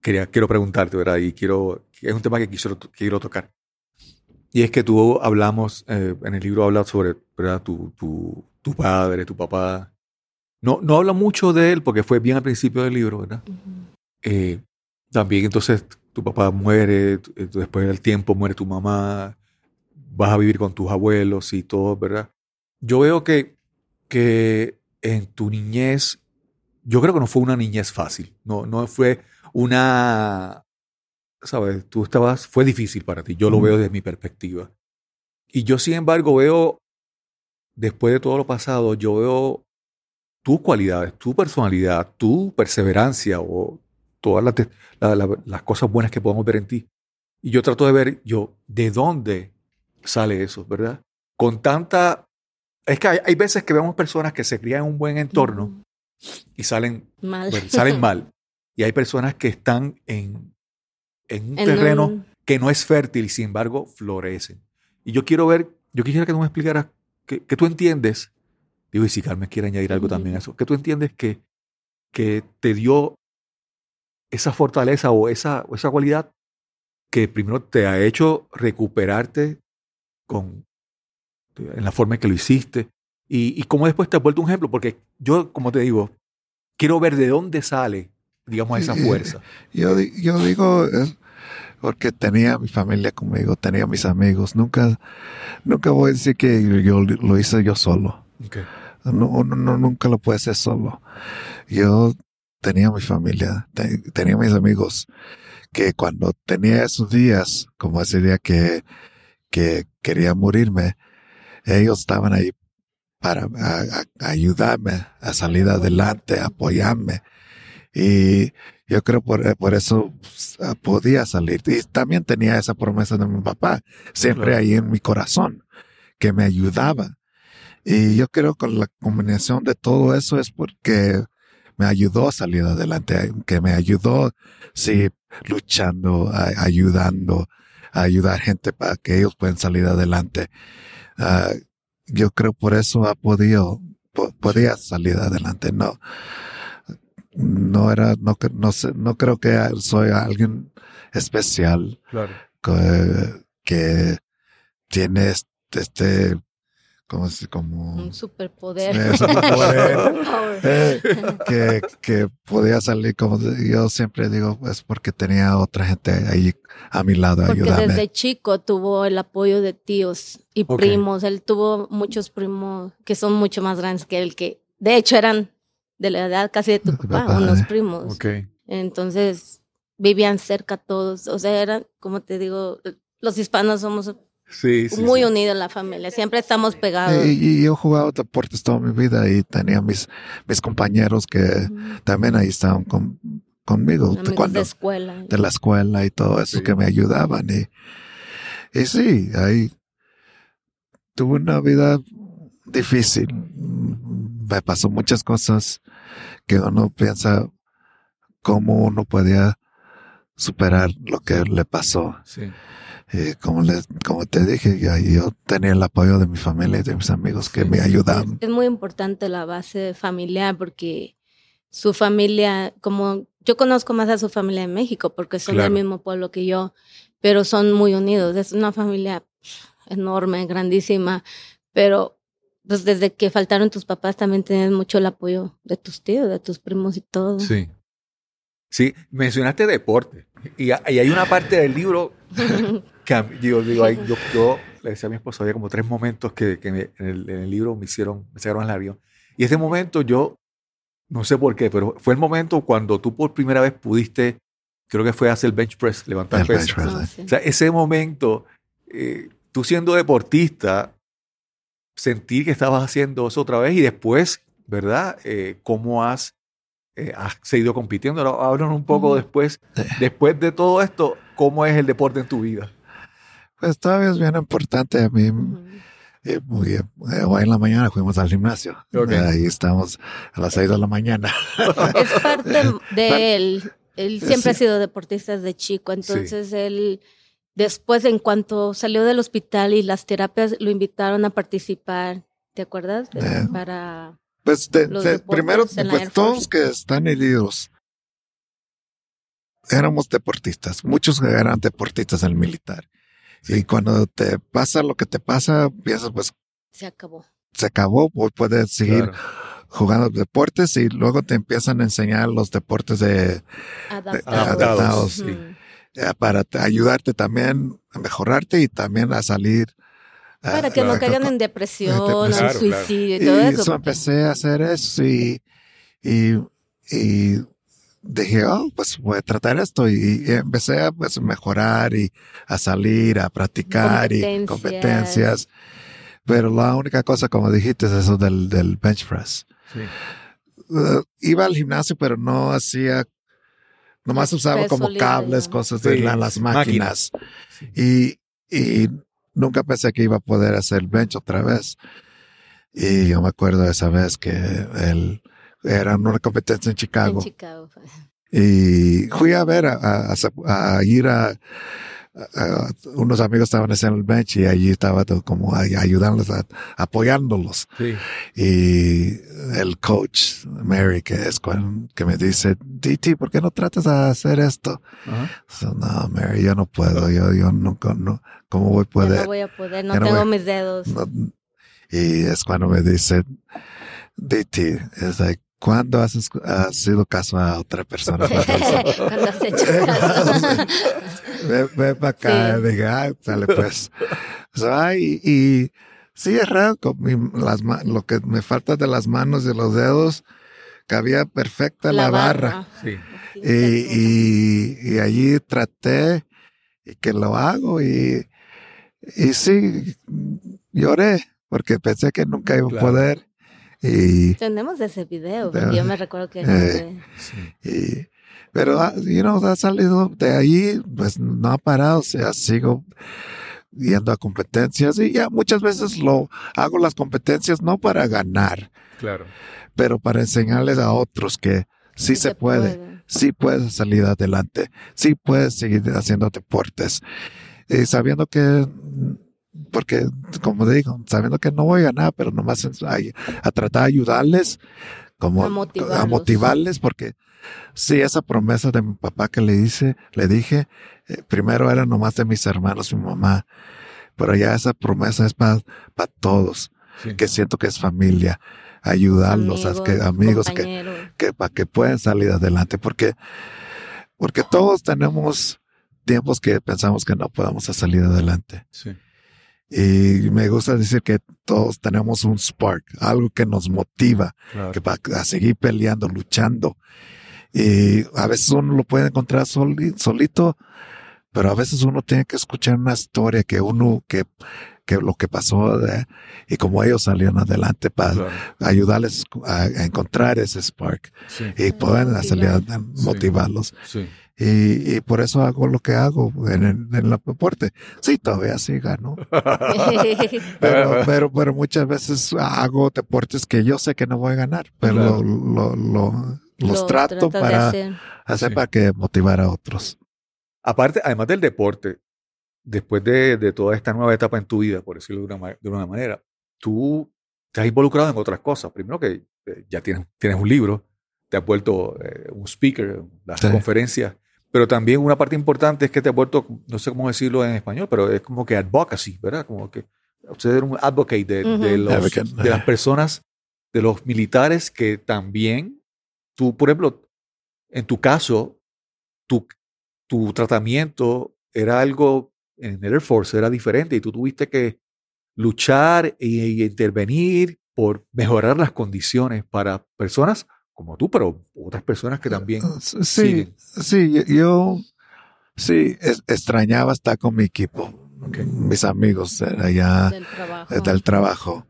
[SPEAKER 1] quería, quiero preguntarte, ¿verdad? Y quiero, es un tema que quiero, quiero tocar. Y es que tú hablamos, eh, en el libro hablas sobre, ¿verdad? Tu, tu, tu padre, tu papá. No, no habla mucho de él porque fue bien al principio del libro, ¿verdad? Eh, también entonces tu papá muere, eh, después del tiempo muere tu mamá, vas a vivir con tus abuelos y todo, ¿verdad? Yo veo que, que en tu niñez, yo creo que no fue una niñez fácil, no, no fue una, sabes, tú estabas, fue difícil para ti, yo lo veo desde mi perspectiva. Y yo, sin embargo, veo, después de todo lo pasado, yo veo tus cualidades, tu personalidad, tu perseverancia o todas las, la- la- las cosas buenas que podamos ver en ti. Y yo trato de ver yo de dónde sale eso, ¿verdad? Con tanta... Es que hay, hay veces que vemos personas que se crían en un buen entorno y salen,
[SPEAKER 5] Mal.
[SPEAKER 1] bueno, salen mal. Y hay personas que están en, en un
[SPEAKER 5] En
[SPEAKER 1] terreno
[SPEAKER 5] un-
[SPEAKER 1] que no es fértil y sin embargo florecen. Y yo quiero ver, yo quisiera que tú me explicaras que, que tú entiendes, digo, y si Carmen quiere añadir algo
[SPEAKER 5] Ujú.
[SPEAKER 1] también a eso, que tú entiendes que, que te dio esa fortaleza o esa, o esa cualidad que primero te ha hecho recuperarte con, en la forma en que lo hiciste y, y cómo después te has vuelto un ejemplo, porque yo, como te digo, quiero ver de dónde sale digamos, esa fuerza?
[SPEAKER 2] Yo, di- yo digo, es porque tenía mi familia conmigo, tenía mis amigos. Nunca, nunca voy a decir que yo lo hice yo solo.
[SPEAKER 1] Okay.
[SPEAKER 2] No, no, nunca lo puede hacer solo. Yo tenía mi familia, te- tenía mis amigos, que cuando tenía esos días, como ese día que, que quería morirme, ellos estaban ahí para a- a- ayudarme a salir adelante, apoyarme. Y yo creo por, por eso pues, podía salir. Y también tenía esa promesa de mi papá, siempre
[SPEAKER 1] Claro.
[SPEAKER 2] ahí en mi corazón, que me ayudaba. Y yo creo que la combinación de todo eso es porque me ayudó a salir adelante, que me ayudó, sí, luchando, a- ayudando, a ayudar gente para que ellos puedan salir adelante. Ah, yo creo por eso ha podido, po- podía salir adelante. No, no era, no, no sé, no creo que soy alguien especial
[SPEAKER 1] Claro.
[SPEAKER 2] que, que tiene este, este como, como
[SPEAKER 5] Un superpoder.
[SPEAKER 2] Eh, que, que podía salir como yo siempre digo es porque tenía otra gente ahí a mi lado
[SPEAKER 5] Porque
[SPEAKER 2] ayudarme
[SPEAKER 5] desde chico tuvo el apoyo de tíos y primos. Él tuvo muchos primos que son mucho más grandes que él, que de hecho eran de la edad casi de tu papá,
[SPEAKER 2] papá,
[SPEAKER 5] unos
[SPEAKER 2] eh.
[SPEAKER 5] primos.
[SPEAKER 1] Ok.
[SPEAKER 5] Entonces vivían cerca todos. O sea, eran, como te digo, los hispanos somos
[SPEAKER 1] Sí, sí.
[SPEAKER 5] muy
[SPEAKER 1] sí.
[SPEAKER 5] unidos en la familia. Siempre estamos pegados.
[SPEAKER 2] y, y yo jugaba deportes toda mi vida y tenía mis mis compañeros que también ahí estaban con- conmigo
[SPEAKER 5] Amigos
[SPEAKER 2] cuando
[SPEAKER 5] de escuela.
[SPEAKER 2] de la escuela y todo eso
[SPEAKER 1] Sí.
[SPEAKER 2] que me ayudaban y, y sí, ahí tuve una vida difícil. Me pasó muchas cosas que uno piensa cómo uno podía superar lo que le pasó.
[SPEAKER 1] Sí.
[SPEAKER 2] Y como, le, como te dije, yo, yo tenía el apoyo de mi familia y de mis amigos que me ayudaban.
[SPEAKER 5] Es muy importante la base familiar porque su familia, como yo conozco más a su familia en México porque son
[SPEAKER 1] Claro.
[SPEAKER 5] del mismo pueblo que yo, pero son muy unidos. Es una familia enorme, grandísima, pero pues desde que faltaron tus papás también tenías mucho el apoyo de tus tíos, de tus primos y todo.
[SPEAKER 1] Sí. Sí, mencionaste deporte. Y, y hay una parte del libro que a mí- yo digo, ay, yo, yo le decía a mi esposo, había como tres momentos que, que me- en, el, en el libro me hicieron, me sacaron el avión. Y ese momento yo, no sé por qué, pero fue el momento cuando tú por primera vez pudiste, creo que fue hacer bench press, levantar
[SPEAKER 2] El
[SPEAKER 1] pesas.
[SPEAKER 2] bench press.
[SPEAKER 5] No, sí.
[SPEAKER 1] O sea, ese momento, eh, tú siendo deportista, sentir que estabas haciendo eso otra vez y después, ¿verdad? Eh, ¿Cómo has, eh, has seguido compitiendo? Háblanos un poco después, después de todo esto, ¿cómo es el deporte en tu vida?
[SPEAKER 2] Pues todavía es bien importante a mí. Eh, muy bien. Eh, hoy en la mañana fuimos al gimnasio.
[SPEAKER 1] Ok.
[SPEAKER 2] Ahí estamos a las seis de la mañana.
[SPEAKER 5] es parte de él. Él siempre ha
[SPEAKER 2] Sí.
[SPEAKER 5] sido deportista desde chico, entonces él, después en cuanto salió del hospital y las terapias lo invitaron a participar, ¿te acuerdas? De-
[SPEAKER 2] Eh.
[SPEAKER 5] Para
[SPEAKER 2] Pues de-
[SPEAKER 5] Los
[SPEAKER 2] de-
[SPEAKER 5] deportes
[SPEAKER 2] primero, pues todos que están heridos éramos deportistas. Muchos eran deportistas en el militar. Y cuando te pasa lo que te pasa, piensas, pues
[SPEAKER 5] se acabó.
[SPEAKER 2] se acabó, pues puedes seguir
[SPEAKER 1] Claro.
[SPEAKER 2] jugando deportes y luego te empiezan a enseñar los deportes de,
[SPEAKER 5] Adaptados.
[SPEAKER 2] adaptados,
[SPEAKER 1] sí.
[SPEAKER 2] Eh, para te- ayudarte también a mejorarte y también a salir. ah,
[SPEAKER 5] Para que no caigan en depresión en
[SPEAKER 1] Claro,
[SPEAKER 5] suicidio y
[SPEAKER 2] Y
[SPEAKER 5] todo
[SPEAKER 2] eso
[SPEAKER 5] eso.
[SPEAKER 2] empecé a hacer eso y, y, y dije, oh, pues voy a tratar esto y, y empecé a pues, mejorar y a salir, a practicar y
[SPEAKER 5] Competencias.
[SPEAKER 2] competencias. Pero la única cosa, como dijiste, es eso del, del bench press.
[SPEAKER 1] Sí.
[SPEAKER 2] Uh, iba al gimnasio, pero no hacía, nomás usaba
[SPEAKER 5] Peso
[SPEAKER 2] como
[SPEAKER 5] libre,
[SPEAKER 2] cables,
[SPEAKER 5] ¿no?
[SPEAKER 2] cosas de
[SPEAKER 1] Sí,
[SPEAKER 2] la- las
[SPEAKER 1] máquinas.
[SPEAKER 2] máquinas. Y, y nunca pensé que iba a poder hacer bench otra vez. Y yo me acuerdo de esa vez que él era una competencia en Chicago.
[SPEAKER 5] En Chicago. fue.
[SPEAKER 2] Y fui a ver, a- a ir a, a- unos amigos estaban haciendo el bench y allí estaba todo como ayudándolos, a- apoyándolos.
[SPEAKER 1] Sí.
[SPEAKER 2] Y el coach, Mary, que es cuan- que me dice, DT, ¿por qué no tratas de hacer esto? So, no, Mary, yo no puedo, yo, yo nunca, no, ¿cómo voy a poder?
[SPEAKER 5] no voy a poder, no
[SPEAKER 2] Ya no
[SPEAKER 5] tengo
[SPEAKER 2] voy-
[SPEAKER 5] mis dedos.
[SPEAKER 2] No. Y es cuando me dice, DT, es like, ¿cuándo has, escu- has sido caso a otra persona?
[SPEAKER 5] Cuando has hecho caso.
[SPEAKER 2] Ve, ve para acá,
[SPEAKER 5] Sí.
[SPEAKER 2] diga, "Ay, sale pues. Y sí es raro, con mi- las, ma- lo que me falta de las manos y los dedos, cabía perfecta la, barra.
[SPEAKER 1] Sí.
[SPEAKER 2] Y, y, y allí traté y que lo hago y, y sí, lloré porque pensé que nunca iba a
[SPEAKER 1] Claro.
[SPEAKER 2] poder. Y,
[SPEAKER 5] Tenemos ese video, porque yo me recuerdo que...
[SPEAKER 2] eh. y- pero, ah, you know, ha salido de ahí, pues no ha parado, o sea, sigo yendo a competencias y ya muchas veces lo hago las competencias no para ganar,
[SPEAKER 1] Claro.
[SPEAKER 2] pero para enseñarles a otros que sí, se, puede, sí puedes salir adelante, sí puedes seguir haciendo deportes. Y sabiendo que, porque como digo, sabiendo que no voy a ganar, pero nomás a, a tratar de ayudarles, como
[SPEAKER 5] A motivarlos.
[SPEAKER 2] a motivarles, porque sí, esa promesa de mi papá que le hice, le dije, eh, primero era nomás de mis hermanos y mi mamá, pero ya esa promesa es para todos,
[SPEAKER 1] Sí.
[SPEAKER 2] que siento que es familia, ayudarlos, a que, amigos, que,
[SPEAKER 5] compañeros.
[SPEAKER 2] que para que puedan salir adelante, porque, porque todos tenemos tiempos que pensamos que no podemos salir adelante.
[SPEAKER 1] Sí.
[SPEAKER 2] Y me gusta decir que todos tenemos un spark, algo que nos motiva,
[SPEAKER 1] Claro.
[SPEAKER 2] que para a seguir peleando, luchando. Y a veces uno lo puede encontrar soli- solito, pero a veces uno tiene que escuchar una historia que uno, que, que lo que pasó y cómo ellos salieron adelante para
[SPEAKER 1] Claro.
[SPEAKER 2] ayudarles a, a encontrar ese spark
[SPEAKER 1] Sí.
[SPEAKER 2] y poder salir a motivarlos.
[SPEAKER 1] Sí.
[SPEAKER 2] Y, y por eso hago lo que hago en el, en el deporte. Sí, todavía sí gano. Pero, pero, pero muchas veces hago deportes que yo sé que no voy a ganar, pero
[SPEAKER 1] Claro.
[SPEAKER 2] lo, lo- lo- los
[SPEAKER 5] Lo
[SPEAKER 2] trato para
[SPEAKER 5] hacer.
[SPEAKER 2] hacer
[SPEAKER 1] Sí.
[SPEAKER 2] para que motivar a otros.
[SPEAKER 1] Aparte, además del deporte, después de, de toda esta nueva etapa en tu vida, por decirlo de una, de una manera, tú te has involucrado en otras cosas. Primero que eh, ya tienes, tienes un libro, te has vuelto eh, un speaker, das
[SPEAKER 2] Sí.
[SPEAKER 1] conferencias, pero también una parte importante es que te has vuelto, no sé cómo decirlo en español, pero es como que advocacy, ¿verdad? Como que usted era un advocate de, los-
[SPEAKER 2] Advocate.
[SPEAKER 1] de las personas, de los militares que también, tú, por ejemplo, en tu caso, tu, tu tratamiento era algo en el Air Force, era diferente y tú tuviste que luchar y, y intervenir por mejorar las condiciones para personas como tú, pero otras personas que también
[SPEAKER 2] Sí,
[SPEAKER 1] siguen.
[SPEAKER 2] sí, yo- sí es- extrañaba estar con mi equipo, mis amigos eh, allá
[SPEAKER 5] del trabajo.
[SPEAKER 2] eh, del trabajo.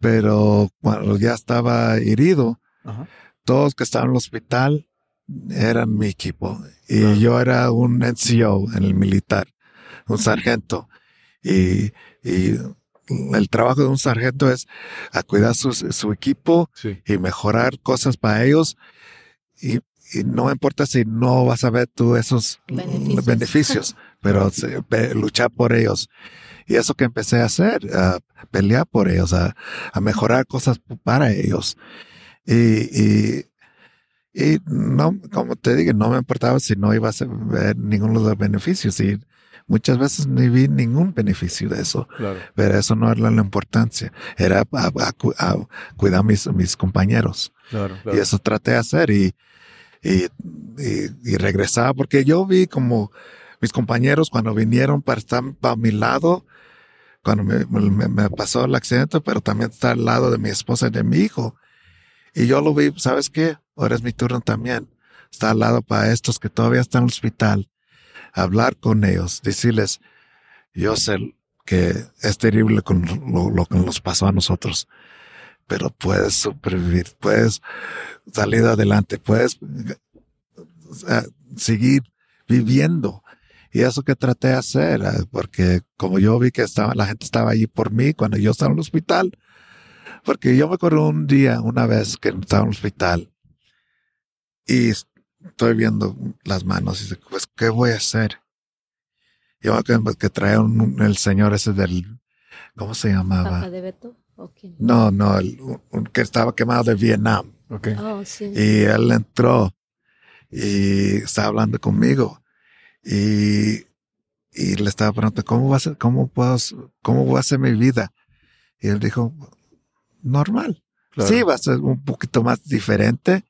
[SPEAKER 2] Pero cuando ya estaba herido,
[SPEAKER 1] Ajá.
[SPEAKER 2] todos que estaban en el hospital eran mi equipo. Y yo era un NCO en el militar, un sargento. Y, y el trabajo de un sargento es a cuidar su, su equipo
[SPEAKER 1] Sí.
[SPEAKER 2] y mejorar cosas para ellos. Y, y no importa si no vas a ver tú esos
[SPEAKER 5] Beneficios.
[SPEAKER 2] beneficios, pero luchar por ellos. Y eso que empecé a hacer, a pelear por ellos, a, a mejorar cosas para ellos. Y, y, y no, como te digo, no me importaba si no iba a ver ninguno de los beneficios. Y muchas veces ni vi ningún beneficio de eso.
[SPEAKER 1] Claro.
[SPEAKER 2] Pero eso no era la importancia. Era a, a cuidar mis, mis compañeros.
[SPEAKER 1] Claro,
[SPEAKER 2] Y eso traté de hacer y, y, y, y regresaba porque yo vi como mis compañeros cuando vinieron para estar para mi lado, cuando me, me- me pasó el accidente, pero también estar al lado de mi esposa y de mi hijo. Y yo lo vi, ¿sabes qué? Ahora es mi turno también. Está al lado para estos que todavía están en el hospital. Hablar con ellos, decirles, yo sé que es terrible con lo, lo que nos pasó a nosotros, pero puedes sobrevivir, puedes salir adelante, puedes eh, seguir viviendo. Y eso que traté de hacer, eh, porque como yo vi que estaba, la gente estaba allí por mí cuando yo estaba en el hospital, porque yo me acuerdo un día, una vez que estaba en el hospital y estoy viendo las manos y digo, pues, ¿qué voy a hacer? Yo me acuerdo que traía un- el señor ese del, ¿cómo se llamaba?
[SPEAKER 5] ¿Papá de Beto? ¿O quién?
[SPEAKER 2] No, no, el, un- un que estaba quemado de Vietnam.
[SPEAKER 1] Ok.
[SPEAKER 5] Oh, sí.
[SPEAKER 2] Y él entró y estaba hablando conmigo y, y le estaba preguntando, ¿cómo va a ser, cómo puedo, cómo voy a hacer mi vida? Y él dijo, normal,
[SPEAKER 1] Claro.
[SPEAKER 2] Sí, va a ser un poquito más diferente,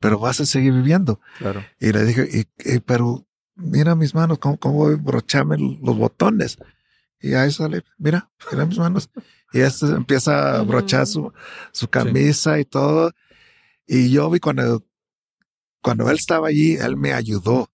[SPEAKER 2] pero vas a seguir viviendo.
[SPEAKER 1] Claro.
[SPEAKER 2] Y le dije, y, y- pero mira mis manos, cómo, cómo voy a brocharme los botones. Y ahí sale, mira, mira mis manos. Y este empieza a brochar su, su camisa y todo. Y yo vi cuando, cuando él estaba allí, él me ayudó.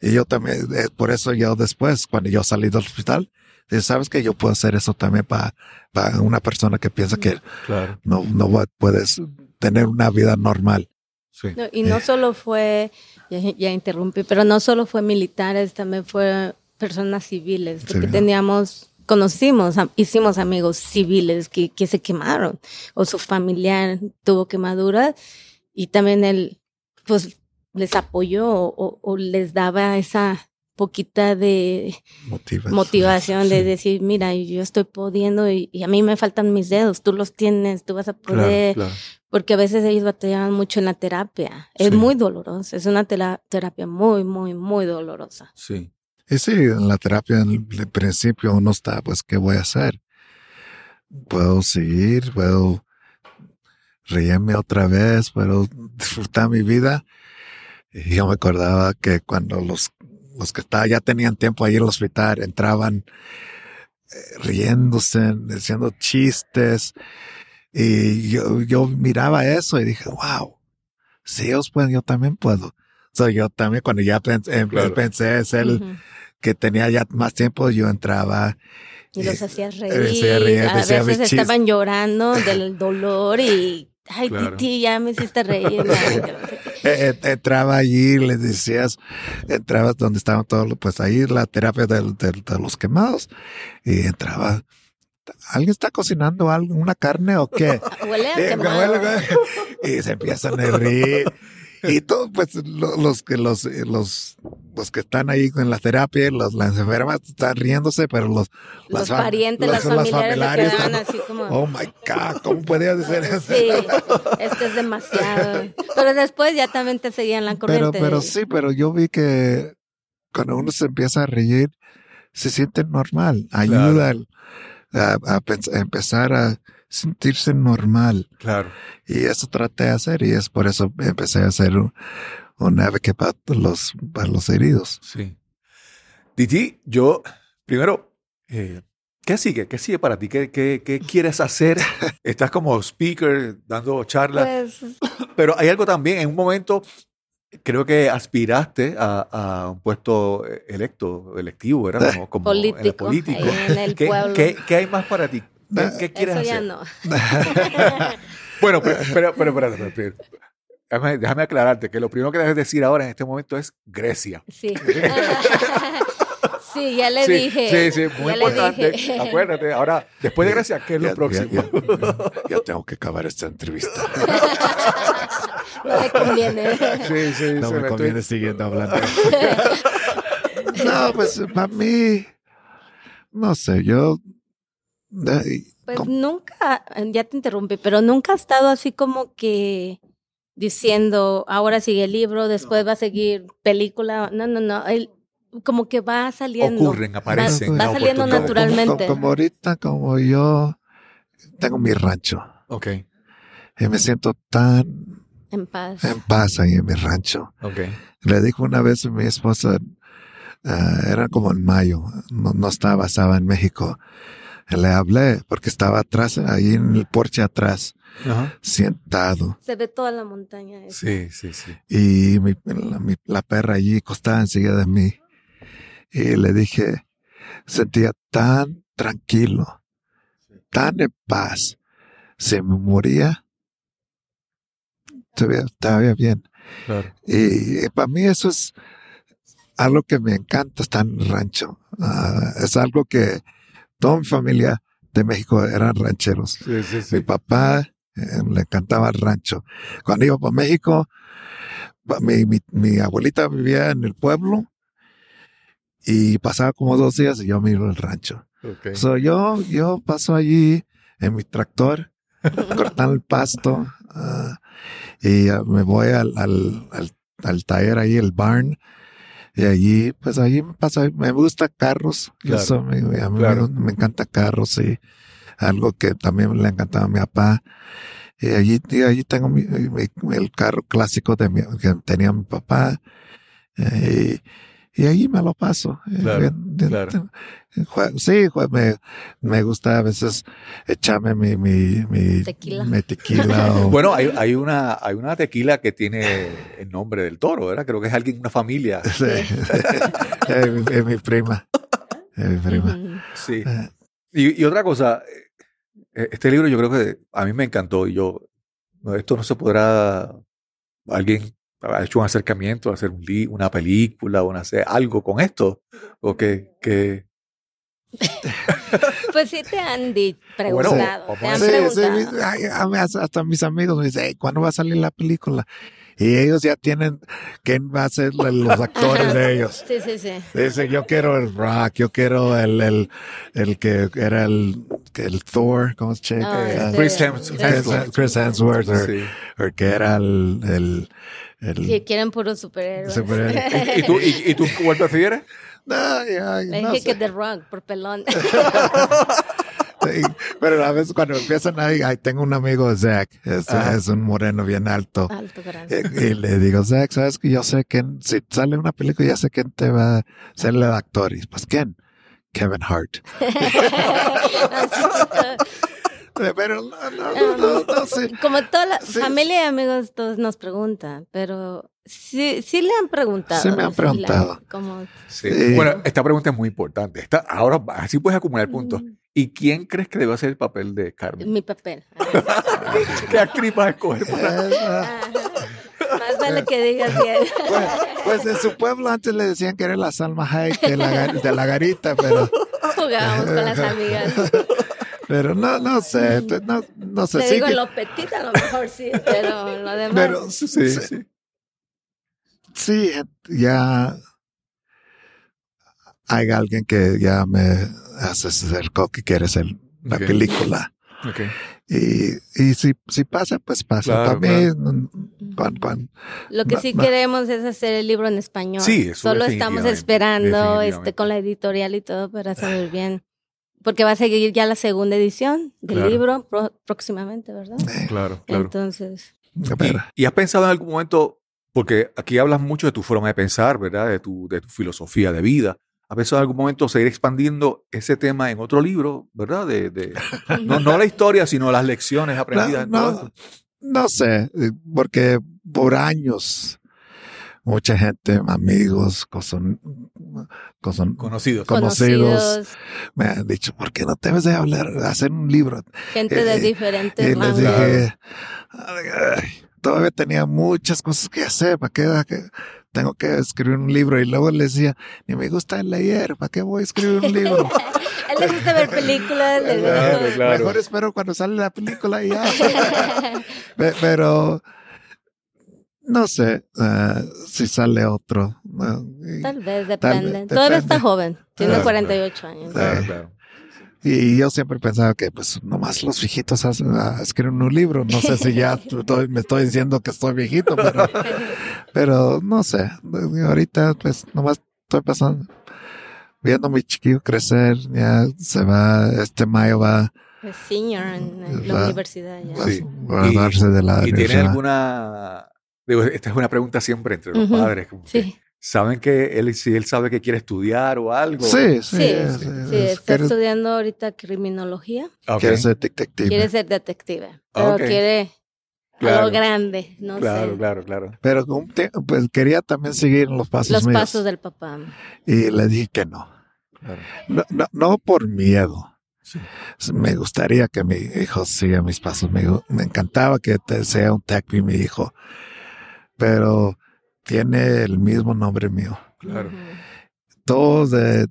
[SPEAKER 2] Y yo también, eh, por eso yo después, cuando yo salí del hospital, dije, sabes que yo puedo hacer eso también para, para una persona que piensa que
[SPEAKER 1] Claro.
[SPEAKER 2] no, no puedes tener una vida normal.
[SPEAKER 1] Sí.
[SPEAKER 5] No, y no solo fue, ya, ya interrumpí, pero no solo fue militares, también fue personas civiles, porque teníamos, conocimos, hicimos amigos civiles que, que se quemaron, o su familiar tuvo quemaduras, y también él, pues, les apoyó o, o les daba esa poquita de motivación de
[SPEAKER 2] Sí.
[SPEAKER 5] decir, mira, yo estoy pudiendo y, y a mí me faltan mis dedos, tú los tienes, tú vas a poder,
[SPEAKER 1] Claro, claro.
[SPEAKER 5] porque a veces ellos batallaban mucho en la terapia. Es
[SPEAKER 1] Sí.
[SPEAKER 5] muy dolorosa, es una tera- terapia muy, muy, muy dolorosa.
[SPEAKER 1] Sí.
[SPEAKER 2] Y sí, en la terapia en el principio uno está, pues, ¿qué voy a hacer? Puedo seguir, puedo reírme otra vez, puedo disfrutar mi vida. Y yo me acordaba que cuando los, los que estaban, ya tenían tiempo ahí en el hospital, entraban eh, riéndose, diciendo chistes. Y yo, yo miraba eso y dije, wow, si ellos pueden, yo también puedo. So, yo también, cuando ya pens- em-
[SPEAKER 1] Claro.
[SPEAKER 2] pensé ser el,
[SPEAKER 5] Ujú.
[SPEAKER 2] que tenía ya más tiempo, yo entraba.
[SPEAKER 5] Y los
[SPEAKER 2] eh,
[SPEAKER 5] hacías
[SPEAKER 2] hacía
[SPEAKER 5] reír.
[SPEAKER 2] reír,
[SPEAKER 5] a
[SPEAKER 2] decía
[SPEAKER 5] veces estaban llorando del dolor y, ay,
[SPEAKER 1] Claro.
[SPEAKER 5] Titi, ya me hiciste reír.
[SPEAKER 2] Eh, eh, entraba allí, le decías, entrabas donde estaban todos, pues ahí la terapia de los quemados. Y entraba, ¿alguien está cocinando algo, una carne o qué?
[SPEAKER 5] Huele a quemado.
[SPEAKER 2] y se empiezan a reír. Y todos, pues, lo- los que los, eh, los, los que están ahí con la terapia, los, las enfermas están riéndose, pero los,
[SPEAKER 5] Los
[SPEAKER 2] las
[SPEAKER 5] parientes,
[SPEAKER 2] los-
[SPEAKER 5] las familiares
[SPEAKER 2] están,
[SPEAKER 5] así como...
[SPEAKER 2] Oh my God, ¿cómo podía decir eso?
[SPEAKER 5] Sí, esto es demasiado. Pero después ya también te seguían la
[SPEAKER 2] Pero,
[SPEAKER 5] corriente.
[SPEAKER 2] pero sí, pero yo vi que cuando uno se empieza a reír, se siente normal. Ayuda al- a, a a empezar a sentirse normal.
[SPEAKER 1] Claro.
[SPEAKER 2] Y eso traté de hacer y es por eso empecé a hacer un, un advocate para los, para los heridos.
[SPEAKER 1] Sí. Diti, yo, primero, eh, ¿qué sigue? ¿Qué sigue para ti? ¿Qué, qué, qué quieres hacer? Estás como speaker dando charlas,
[SPEAKER 5] Pues,
[SPEAKER 1] pero hay algo también, en un momento, creo que aspiraste a, a un puesto electo, electivo, ¿verdad? Como, como en el
[SPEAKER 5] político,
[SPEAKER 1] político.
[SPEAKER 5] ahí en el
[SPEAKER 1] ¿Qué,
[SPEAKER 5] pueblo.
[SPEAKER 1] qué- qué hay más para ti? ¿Qué, qué quieres
[SPEAKER 5] Eso ya
[SPEAKER 1] hacer?
[SPEAKER 5] no.
[SPEAKER 1] Bueno, pero, pero, pero, pero, pero, pero, déjame, déjame aclararte que lo primero que debes decir ahora en este momento es Grecia.
[SPEAKER 5] Sí. sí, ya le
[SPEAKER 1] sí,
[SPEAKER 5] dije.
[SPEAKER 1] Sí, sí, muy
[SPEAKER 5] ya le
[SPEAKER 1] importante.
[SPEAKER 5] dije.
[SPEAKER 1] Acuérdate. Ahora, después de Grecia, ¿qué es lo
[SPEAKER 2] Ya-
[SPEAKER 1] próximo?
[SPEAKER 2] Ya, ya- ya tengo que acabar esta entrevista.
[SPEAKER 5] No le conviene.
[SPEAKER 1] Sí, sí,
[SPEAKER 2] No me
[SPEAKER 1] me
[SPEAKER 2] conviene
[SPEAKER 1] estoy-
[SPEAKER 2] siguiendo hablando. no, pues para mí, no sé, yo...
[SPEAKER 5] Pues
[SPEAKER 2] ¿cómo?
[SPEAKER 5] nunca, ya te interrumpí, pero nunca ha estado así como que diciendo, ahora sigue el libro, después va a seguir película. No, no, no. Él como que va saliendo.
[SPEAKER 1] Ocurren, aparecen.
[SPEAKER 2] Va
[SPEAKER 1] las
[SPEAKER 5] saliendo naturalmente.
[SPEAKER 2] Como, como ahorita, como yo tengo mi rancho
[SPEAKER 1] Ok,
[SPEAKER 2] y me siento tan
[SPEAKER 5] En paz.
[SPEAKER 2] en paz ahí en mi rancho.
[SPEAKER 1] ok.
[SPEAKER 2] Le dijo una vez a mi esposa, ah, era como en mayo, no, no estaba, estaba en México. Le hablé porque estaba atrás, ahí en el porche atrás,
[SPEAKER 1] Ajá.
[SPEAKER 2] sentado.
[SPEAKER 5] Se ve toda la montaña. esa.
[SPEAKER 1] Sí, sí, sí.
[SPEAKER 2] Y mi, la, mi- la perra allí acostada enseguida de mí. Y le dije, sentía tan tranquilo, tan en paz. Si me moría, todavía estaba bien.
[SPEAKER 1] Claro.
[SPEAKER 2] Y, para mí eso es algo que me encanta estar en el rancho. Ah, es algo que toda mi familia de México eran rancheros.
[SPEAKER 1] Sí, sí,
[SPEAKER 2] Mi papá eh, le encantaba el rancho. Cuando iba para México, mi, mi, mi abuelita vivía en el pueblo y pasaba como dos días y yo me iba al rancho.
[SPEAKER 1] Ok.
[SPEAKER 2] So, yo, yo paso allí en mi tractor, cortando el pasto, ah, y ah, me voy al, al, al, al taller ahí, el barn, y allí, pues allí me pasa, me gusta carros,
[SPEAKER 1] Claro.
[SPEAKER 2] soy- me- a mí
[SPEAKER 1] Claro.
[SPEAKER 2] me, me encanta carros y algo que también le encantaba a mi papá. Y allí, y allí tengo mi, mi- el carro clásico de mi, que tenía mi papá. eh, y, y allí me lo paso. Eh,
[SPEAKER 1] Claro, claro.
[SPEAKER 2] sí, me, me gusta a veces echarme mi, mi, mi
[SPEAKER 5] Tequila.
[SPEAKER 2] mi tequila o-
[SPEAKER 1] Bueno, hay, hay, una, hay una tequila que tiene el nombre del toro, ¿verdad? Creo que es alguien, una familia.
[SPEAKER 2] Sí. es, mi, es mi prima. Es mi prima.
[SPEAKER 1] Sí.
[SPEAKER 2] Eh,
[SPEAKER 1] Y, y otra cosa, eh, este libro yo creo que a mí me encantó y yo, esto no se podrá, alguien ha hecho un acercamiento, hacer un li- una película o hacer algo con esto, o que, que
[SPEAKER 5] Pues sí te han
[SPEAKER 1] Bueno,
[SPEAKER 5] preguntado.
[SPEAKER 1] vamos
[SPEAKER 5] te
[SPEAKER 1] a
[SPEAKER 5] han
[SPEAKER 2] Sí, sí,
[SPEAKER 5] preguntado.
[SPEAKER 2] a mí hasta mis amigos me dicen, "Hey, ¿cuándo va a salir la película? Y ellos ya tienen quién va a ser los actores de ellos.
[SPEAKER 5] Sí, sí, sí.
[SPEAKER 2] Dicen, yo quiero el Rock, yo quiero el, el, el que era el, el Thor, ¿cómo se llama?
[SPEAKER 5] Ah,
[SPEAKER 2] Eh,
[SPEAKER 5] este,
[SPEAKER 1] Chris Hems-
[SPEAKER 2] Chris,
[SPEAKER 1] Hemsworth.
[SPEAKER 2] Chris Hemsworth, o,
[SPEAKER 1] sí.
[SPEAKER 2] o que era el, el, el-
[SPEAKER 5] Sí, quieren puros superhéroes.
[SPEAKER 2] Superhéroe.
[SPEAKER 1] ¿Y tú, y, y tú cuál prefieres?
[SPEAKER 2] Ay, ay,
[SPEAKER 5] Le
[SPEAKER 2] no
[SPEAKER 5] dije que
[SPEAKER 2] sé.
[SPEAKER 5] The Rock, por pelón.
[SPEAKER 2] Sí, pero a veces cuando empiezan ahí, ay, tengo un amigo, Zach, es,
[SPEAKER 1] Ajá.
[SPEAKER 2] es un moreno bien alto.
[SPEAKER 5] Alto, grande.
[SPEAKER 2] Y, y le digo, Zach, sabes que yo sé que si sale una película, ya sé quién te va a ser el actor. Y pues, ¿quién? Kevin Hart. Pero no, no, no, no, no sé.
[SPEAKER 5] Como toda la
[SPEAKER 2] Sí.
[SPEAKER 5] familia y amigos todos nos preguntan, pero sí, sí le han preguntado.
[SPEAKER 2] Sí me han
[SPEAKER 5] Sí
[SPEAKER 2] preguntado.
[SPEAKER 5] como,
[SPEAKER 1] Sí.
[SPEAKER 2] Sí.
[SPEAKER 1] Bueno, esta pregunta es muy importante. Esta, ahora, así puedes acumular puntos. ¿Y quién crees que debe hacer el papel de Carmen?
[SPEAKER 5] mi papel.
[SPEAKER 1] ¿Qué actriz vas a escoger? para-.
[SPEAKER 5] Más vale que digas bien.
[SPEAKER 2] Pues, pues en su pueblo antes le decían que era la Salma Hayek de la, de la garita, pero,
[SPEAKER 5] Jugábamos con las amigas.
[SPEAKER 2] Pero no, no sé, no, no sé.
[SPEAKER 5] Te
[SPEAKER 2] sí
[SPEAKER 5] digo,
[SPEAKER 2] que-
[SPEAKER 5] lo petit a lo mejor sí, pero lo demás.
[SPEAKER 2] pero
[SPEAKER 1] Sí,
[SPEAKER 2] sí,
[SPEAKER 1] sí.
[SPEAKER 2] sí, ya hay alguien que ya me hace acercó que quiere hacer la
[SPEAKER 1] Ok.
[SPEAKER 2] película.
[SPEAKER 1] Ok.
[SPEAKER 2] Y, y si, si pasa, pues pasa.
[SPEAKER 1] Claro,
[SPEAKER 2] Para mí, mm, cuan- cuan-
[SPEAKER 5] Lo que sí
[SPEAKER 2] va.
[SPEAKER 5] queremos es hacer el libro en español.
[SPEAKER 1] Sí, eso
[SPEAKER 5] Solo estamos esperando este con la editorial y todo para saber bien. Porque va a seguir ya la segunda edición del
[SPEAKER 1] Claro.
[SPEAKER 5] libro pro- próximamente, ¿verdad?
[SPEAKER 2] eh,
[SPEAKER 1] Claro, claro.
[SPEAKER 5] Entonces,
[SPEAKER 1] ¿Y, y has pensado en algún momento, porque aquí hablas mucho de tu forma de pensar, ¿verdad? De tu, de tu filosofía de vida. ¿Has pensado en algún momento seguir expandiendo ese tema en otro libro, ¿verdad? De, de- no, no la historia, sino las lecciones aprendidas. en todo
[SPEAKER 2] no,
[SPEAKER 1] esto?
[SPEAKER 2] no sé, eh, porque por años mucha gente, amigos, coson- coson-
[SPEAKER 1] Conocidos.
[SPEAKER 2] Conocidos.
[SPEAKER 5] conocidos,
[SPEAKER 2] me han dicho, ¿por qué no debes de hablar, hacer un libro?
[SPEAKER 5] gente de
[SPEAKER 2] Eh,
[SPEAKER 5] diferentes
[SPEAKER 2] Y les dije, "Ay, ay, todavía tenía muchas cosas que hacer, ¿para qué? ¿Para qué tengo que escribir un libro? Y luego les decía, ni me gusta leer, ¿para qué voy a escribir un libro?
[SPEAKER 5] Él le gusta ver películas, le
[SPEAKER 1] Claro,
[SPEAKER 5] gusta-
[SPEAKER 1] claro.
[SPEAKER 2] Mejor espero cuando sale la película y ya. Pe- Pero no sé eh, si sale otro. ¿no? Y-
[SPEAKER 5] Tal vez,
[SPEAKER 2] Tal
[SPEAKER 5] depende.
[SPEAKER 2] vez,
[SPEAKER 5] Todavía
[SPEAKER 2] depende.
[SPEAKER 5] está joven, tiene
[SPEAKER 2] Claro,
[SPEAKER 5] 48 años.
[SPEAKER 1] Claro,
[SPEAKER 2] Sí.
[SPEAKER 1] claro.
[SPEAKER 2] Y yo siempre pensaba que pues nomás los viejitos hacen, ah, escriben un libro. No sé si ya estoy- me estoy diciendo que estoy viejito, pero, pero no sé. Ahorita pues nomás estoy pasando, viendo a mi chiquillo crecer. Ya se va, este mayo va
[SPEAKER 5] Es senior en, la universidad ya.
[SPEAKER 2] va
[SPEAKER 1] Sí.
[SPEAKER 2] a graduarse de la
[SPEAKER 1] ¿Y tiene alguna... Digo, esta es una pregunta siempre entre los padres. como que,
[SPEAKER 5] Sí,
[SPEAKER 1] ¿Saben que él, si él sabe que quiere estudiar o algo?
[SPEAKER 2] Sí, sí.
[SPEAKER 5] sí,
[SPEAKER 2] es-
[SPEAKER 5] sí,
[SPEAKER 2] es-
[SPEAKER 5] está estudiando ahorita criminología.
[SPEAKER 1] Ok.
[SPEAKER 2] quiere ser detective.
[SPEAKER 5] Quiere ser detective, pero quiere
[SPEAKER 1] Claro.
[SPEAKER 5] algo grande, no
[SPEAKER 1] Claro,
[SPEAKER 5] sé.
[SPEAKER 1] claro, claro.
[SPEAKER 2] Pero un te- pues quería también seguir los pasos
[SPEAKER 5] Los
[SPEAKER 2] míos.
[SPEAKER 5] pasos del papá.
[SPEAKER 2] Y le dije que no.
[SPEAKER 1] claro.
[SPEAKER 2] No, no, no por miedo.
[SPEAKER 1] Sí.
[SPEAKER 2] Me gustaría que mi hijo siga mis pasos. Me, me encantaba que te- sea un techie mi hijo. Pero tiene el mismo nombre mío.
[SPEAKER 1] Claro.
[SPEAKER 2] Todos de-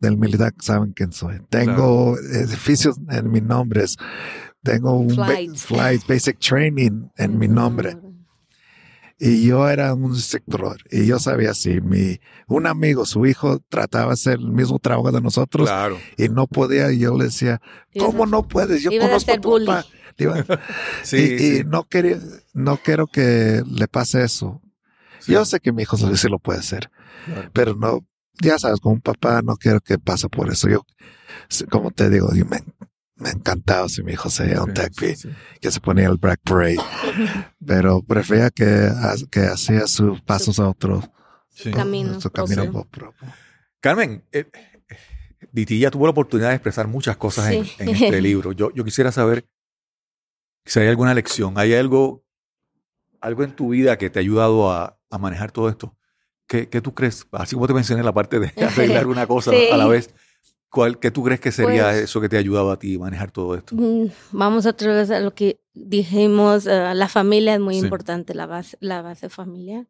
[SPEAKER 2] del militar saben quién soy. Tengo edificios en mi nombre. Tengo un ba- basic training en mi nombre. Y yo era un instructor. Y yo sabía si mi, un amigo, su hijo, trataba de hacer el mismo trabajo de nosotros
[SPEAKER 1] Claro.
[SPEAKER 2] y no podía. Y yo le decía, ¿cómo no puedes? Yo conozco a tu
[SPEAKER 5] bully.
[SPEAKER 2] papá.
[SPEAKER 1] Sí,
[SPEAKER 2] y, y
[SPEAKER 1] sí,
[SPEAKER 2] no quería, no quiero que le pase eso.
[SPEAKER 1] sí.
[SPEAKER 2] Yo sé que mi hijo sí lo puede hacer,
[SPEAKER 1] Claro.
[SPEAKER 2] pero no, ya sabes, como un papá no quiero que pase por eso. Yo, como te digo, yo me, me encantaba si mi hijo se iba a un
[SPEAKER 1] Sí,
[SPEAKER 2] TechPi,
[SPEAKER 1] sí, sí.
[SPEAKER 2] que se ponía el Black Parade. Pero prefería que, que hacía sus pasos a otro,
[SPEAKER 1] Sí.
[SPEAKER 5] Camino
[SPEAKER 2] su camino
[SPEAKER 5] propio.
[SPEAKER 2] propio.
[SPEAKER 1] Carmen, eh, eh, Ditilla tuvo la oportunidad de expresar muchas cosas en- en, este libro. Yo, yo quisiera saber si hay alguna lección, hay algo, algo en tu vida que te ha ayudado a, a manejar todo esto. ¿Qué, qué tú crees? Así como te mencioné la parte de arreglar una cosa
[SPEAKER 5] Sí.
[SPEAKER 1] a la vez, ¿cuál, ¿qué tú crees que sería
[SPEAKER 5] Pues-
[SPEAKER 1] eso que te ha ayudado a ti manejar todo esto?
[SPEAKER 5] Mm, Vamos otra vez a lo que dijimos, eh, la familia es muy
[SPEAKER 1] Sí.
[SPEAKER 5] importante, la base, la base familiar.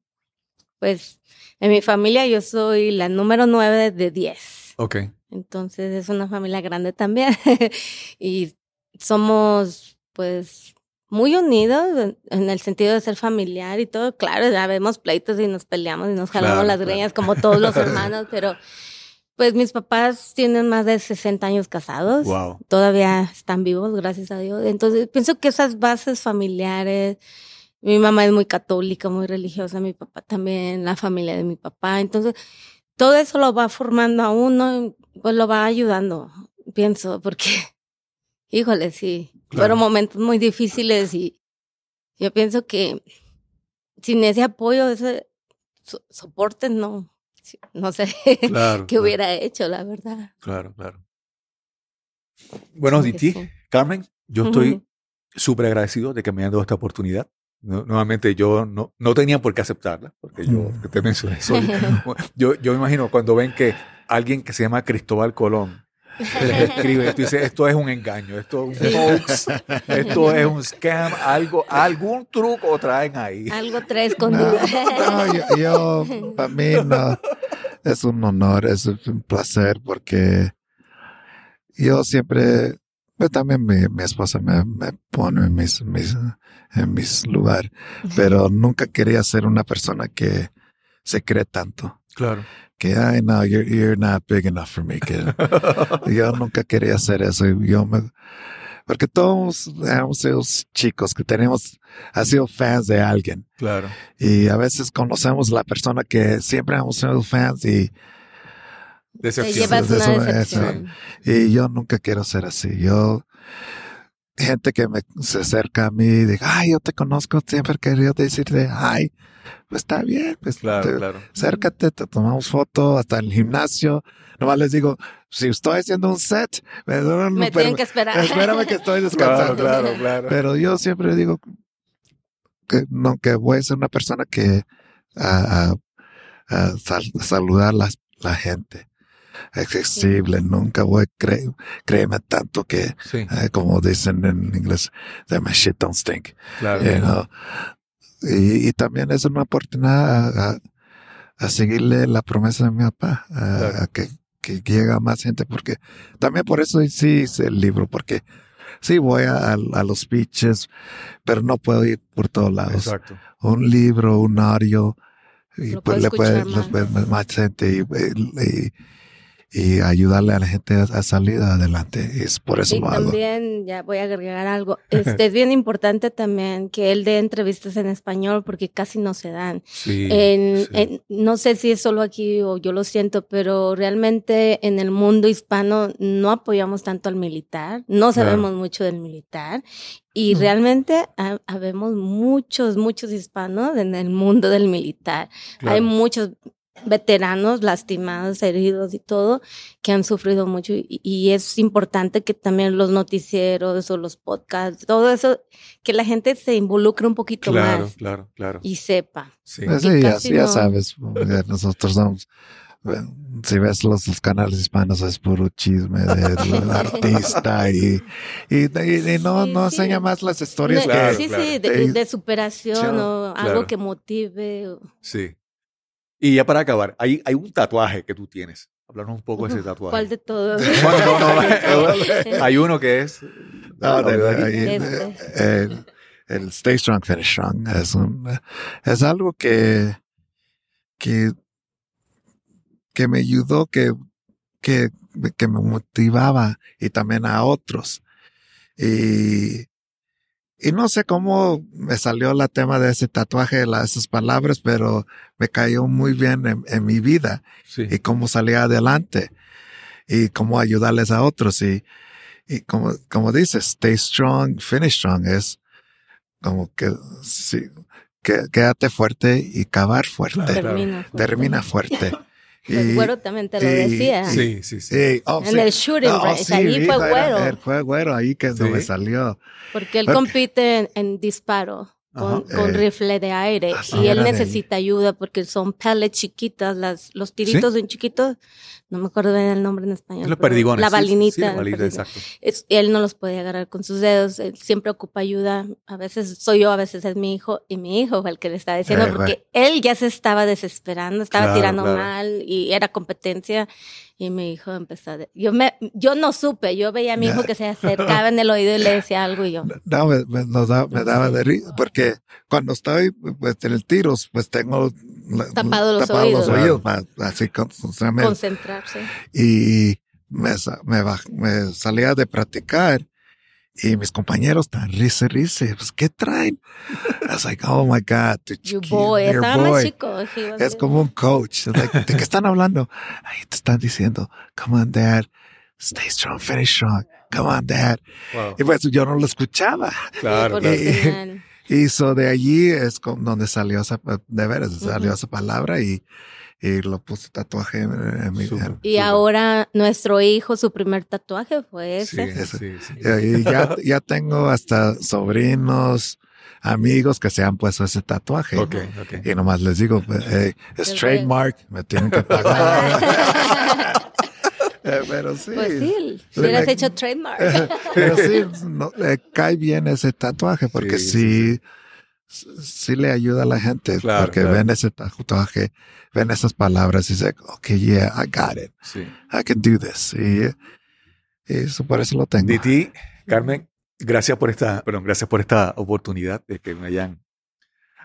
[SPEAKER 5] Pues en mi familia yo soy la número nueve de diez.
[SPEAKER 1] Ok,
[SPEAKER 5] Entonces es una familia grande también. y somos pues muy unidos en, en el sentido de ser familiar y todo. Claro, ya vemos pleitos y nos peleamos y nos jalamos
[SPEAKER 1] Claro,
[SPEAKER 5] las
[SPEAKER 1] claro.
[SPEAKER 5] greñas como todos los hermanos, pero pues mis papás tienen más de 60 años casados
[SPEAKER 1] wow.
[SPEAKER 5] todavía están vivos, gracias a Dios. Entonces, pienso que esas bases familiares, mi mamá es muy católica, muy religiosa, mi papá también, la familia de mi papá. Entonces, todo eso lo va formando a uno, y, pues lo va ayudando, pienso, porque, híjole, sí,
[SPEAKER 1] Claro.
[SPEAKER 5] fueron momentos muy difíciles y yo pienso que sin ese apoyo, ese so- soporte, no, no sé
[SPEAKER 1] Claro.
[SPEAKER 5] qué hubiera hecho, la verdad.
[SPEAKER 1] Claro, claro. Bueno,
[SPEAKER 5] Sí,
[SPEAKER 1] Diti,
[SPEAKER 5] sí.
[SPEAKER 1] Carmen, yo estoy súper agradecido de que me hayan dado esta oportunidad. Nu- Nuevamente, yo no, no tenía por qué aceptarla, porque yo
[SPEAKER 2] Mm.
[SPEAKER 1] que te mencioné, soy- yo, yo me imagino cuando ven que alguien que se llama Cristóbal Colón les escribe, tú dices, esto es un engaño, esto es un hoax, esto es un scam, algo, algún truco traen ahí.
[SPEAKER 5] Algo trae
[SPEAKER 2] No,
[SPEAKER 5] escondido.
[SPEAKER 2] no, yo, yo- para mí no, es un honor, es un placer porque yo siempre, pues también mi, mi esposa me, me pone en mis, mis, en mis lugares, pero nunca quería ser una persona que se cree tanto.
[SPEAKER 1] Claro.
[SPEAKER 2] Que, ay, no, you're, you're not big enough for me. Que yo nunca quería hacer eso. Yo me, porque todos hemos sido chicos que tenemos, ha sido fans de alguien.
[SPEAKER 1] Claro.
[SPEAKER 2] Y a veces conocemos la persona que siempre hemos sido fans y,
[SPEAKER 5] Te
[SPEAKER 1] Decepción.
[SPEAKER 5] una
[SPEAKER 2] eso-
[SPEAKER 5] decepción.
[SPEAKER 2] y yo nunca quiero ser así. Yo, gente que me se acerca a mí y diga, ay, yo te conozco, siempre querido decirte, ay, pues está bien, pues
[SPEAKER 1] Claro,
[SPEAKER 2] te-
[SPEAKER 1] claro.
[SPEAKER 2] acércate, te tomamos foto hasta el gimnasio. Nomás les digo, si estoy haciendo un set, me, no,
[SPEAKER 5] Me
[SPEAKER 2] pero-
[SPEAKER 5] tienen que esperar.
[SPEAKER 2] espérame que estoy descansando.
[SPEAKER 1] claro, claro.
[SPEAKER 2] Pero yo siempre digo que, no, que voy a ser una persona que a, a- a sal- saludar a la gente. Accesible, nunca voy a créeme tanto que,
[SPEAKER 1] Sí,
[SPEAKER 2] eh, como dicen en inglés, that my shit don't stink.
[SPEAKER 1] claro.
[SPEAKER 2] you know. Y, y también es una oportunidad a, a- a seguirle la promesa de mi papá, a,
[SPEAKER 1] Claro.
[SPEAKER 2] a que, que llega más gente, porque también por eso sí hice el libro, porque sí voy a, a- a los speeches, pero no puedo ir por todos lados.
[SPEAKER 1] Exacto.
[SPEAKER 2] Un libro, un audio, y
[SPEAKER 5] Lo
[SPEAKER 2] pues le puede, puede- más gente y, y- y ayudarle a la gente a, a salir adelante. Y es por eso
[SPEAKER 5] Y
[SPEAKER 2] lo hago.
[SPEAKER 5] también, ya voy a agregar algo, este, es bien importante también que él dé entrevistas en español porque casi no se dan.
[SPEAKER 1] Sí.
[SPEAKER 5] En,
[SPEAKER 1] sí.
[SPEAKER 5] en- no sé si es solo aquí o yo lo siento, pero realmente en el mundo hispano no apoyamos tanto al militar, no
[SPEAKER 1] Claro.
[SPEAKER 5] sabemos mucho del militar y
[SPEAKER 2] Mm.
[SPEAKER 5] realmente ha- habemos muchos, muchos hispanos en el mundo del militar.
[SPEAKER 1] Claro.
[SPEAKER 5] Hay muchos veteranos lastimados, heridos y todo, que han sufrido mucho y, y es importante que también los noticieros o los podcasts, todo eso, que la gente se involucre un poquito
[SPEAKER 1] Claro,
[SPEAKER 5] más
[SPEAKER 1] claro, claro.
[SPEAKER 5] y sepa.
[SPEAKER 1] Sí.
[SPEAKER 2] Pues sí, ya,
[SPEAKER 5] casi
[SPEAKER 2] ya
[SPEAKER 5] no-
[SPEAKER 2] sabes, nosotros somos, si ves los, los canales hispanos es puro chisme del artista y, y, y- y no,
[SPEAKER 5] Sí,
[SPEAKER 2] no
[SPEAKER 5] sí.
[SPEAKER 2] enseña más las historias
[SPEAKER 5] De-
[SPEAKER 2] que...
[SPEAKER 1] Claro,
[SPEAKER 5] sí,
[SPEAKER 1] claro.
[SPEAKER 5] sí, de, de superación o
[SPEAKER 1] claro.
[SPEAKER 5] algo que motive. o-
[SPEAKER 1] Sí. Y ya para acabar, hay, hay un tatuaje que tú tienes. Háblanos un poco de ese tatuaje.
[SPEAKER 5] ¿Cuál de todos?
[SPEAKER 1] Bueno, no, no, hay uno que es.
[SPEAKER 2] No, de-
[SPEAKER 1] ¿verdad?
[SPEAKER 2] ahí,
[SPEAKER 5] Este.
[SPEAKER 2] el, el Stay Strong, Finish Strong es, un, es algo que, que, que me ayudó, que, que, que me motivaba y también a otros. Y, y no sé cómo me salió la tema de ese tatuaje, la- esas palabras, pero me cayó muy bien en, en mi vida
[SPEAKER 1] Sí.
[SPEAKER 2] y cómo salir adelante y cómo ayudarles a otros. Y, Y como, como dices, stay strong, finish strong, es como que, sí, que, quédate fuerte y cavar fuerte.
[SPEAKER 5] Termina. fuerte.
[SPEAKER 2] Termina fuerte.
[SPEAKER 5] El güero también te lo decía.
[SPEAKER 1] Sí, sí, sí.
[SPEAKER 2] Oh,
[SPEAKER 5] En
[SPEAKER 2] sí.
[SPEAKER 5] el shooting
[SPEAKER 2] Oh,
[SPEAKER 5] range,
[SPEAKER 2] sí,
[SPEAKER 5] ahí fue güero.
[SPEAKER 2] era- fue güero, ahí que es donde salió.
[SPEAKER 5] Porque él
[SPEAKER 2] Ok.
[SPEAKER 5] compite en, en disparo con,
[SPEAKER 2] Eh,
[SPEAKER 5] rifle de aire
[SPEAKER 2] ah,
[SPEAKER 5] y él necesita ayuda porque son pellets chiquitas, las, los tiritos son chiquitos. No me acuerdo bien el nombre en español.
[SPEAKER 1] Los perdigones.
[SPEAKER 5] La
[SPEAKER 1] sí, sí,
[SPEAKER 5] balinita.
[SPEAKER 1] Sí, la balinita,
[SPEAKER 5] balinita.
[SPEAKER 1] exacto.
[SPEAKER 5] Es- él no los puede agarrar con sus dedos, él siempre ocupa ayuda. A veces soy yo, a veces es mi hijo, y mi hijo fue el que le estaba diciendo,
[SPEAKER 2] Eh,
[SPEAKER 5] porque él ya se estaba desesperando, estaba
[SPEAKER 1] Claro,
[SPEAKER 5] tirando
[SPEAKER 1] claro.
[SPEAKER 5] mal y era competencia. Y mi hijo empezó a... Yo, me, yo no supe, yo veía a mi hijo que se acercaba en el oído y le decía algo y yo...
[SPEAKER 2] No, me, me- nos da- me daba de risa, porque cuando estoy pues, en el tiros, pues tengo
[SPEAKER 5] Tapado los
[SPEAKER 2] tapados
[SPEAKER 5] oídos.
[SPEAKER 2] oídos, pa- así con- con-
[SPEAKER 5] concentrarse.
[SPEAKER 2] y me, me salía de practicar y mis compañeros tan risa, risa, pues ¿qué traen? I was like, oh my God, tu
[SPEAKER 5] You
[SPEAKER 2] chiquillo,
[SPEAKER 5] boy,
[SPEAKER 2] your
[SPEAKER 5] estaba más chico.
[SPEAKER 2] Es como un coach. Like, ¿De qué están hablando? Ahí te están diciendo, come on, dad, stay strong, finish strong, come on, dad.
[SPEAKER 1] Wow.
[SPEAKER 2] Y pues yo no lo escuchaba.
[SPEAKER 1] Claro.
[SPEAKER 2] Y-
[SPEAKER 5] tenían-
[SPEAKER 2] Y so de allí es con- donde salió esa, de veras, salió esa palabra y, y lo puse tatuaje en, en mi.
[SPEAKER 1] Súper.
[SPEAKER 2] en-
[SPEAKER 5] Y ahora nuestro hijo, su primer tatuaje fue
[SPEAKER 1] Sí,
[SPEAKER 5] ese.
[SPEAKER 2] ese.
[SPEAKER 1] sí, sí.
[SPEAKER 2] y ya, ya tengo hasta sobrinos, amigos que se han puesto ese tatuaje.
[SPEAKER 1] Ok, ok.
[SPEAKER 2] Y nomás les digo, pues, hey, es
[SPEAKER 5] Les
[SPEAKER 2] trademark, me tienen que pagar. Eh, Pero sí.
[SPEAKER 5] Pues sí, si
[SPEAKER 2] Le-
[SPEAKER 5] hubieras hecho trademark.
[SPEAKER 2] Pero sí, no, le cae bien ese tatuaje porque
[SPEAKER 1] Sí,
[SPEAKER 2] sí, sí, le ayuda a la gente.
[SPEAKER 1] Claro,
[SPEAKER 2] porque
[SPEAKER 1] claro.
[SPEAKER 2] ven ese tatuaje, ven esas palabras y dicen, ok, yeah, I got it.
[SPEAKER 1] Sí.
[SPEAKER 2] I can do this. Y, y eso por eso lo tengo.
[SPEAKER 1] De ti, Carmen, gracias por esta, perdón, gracias por esta oportunidad de que me hayan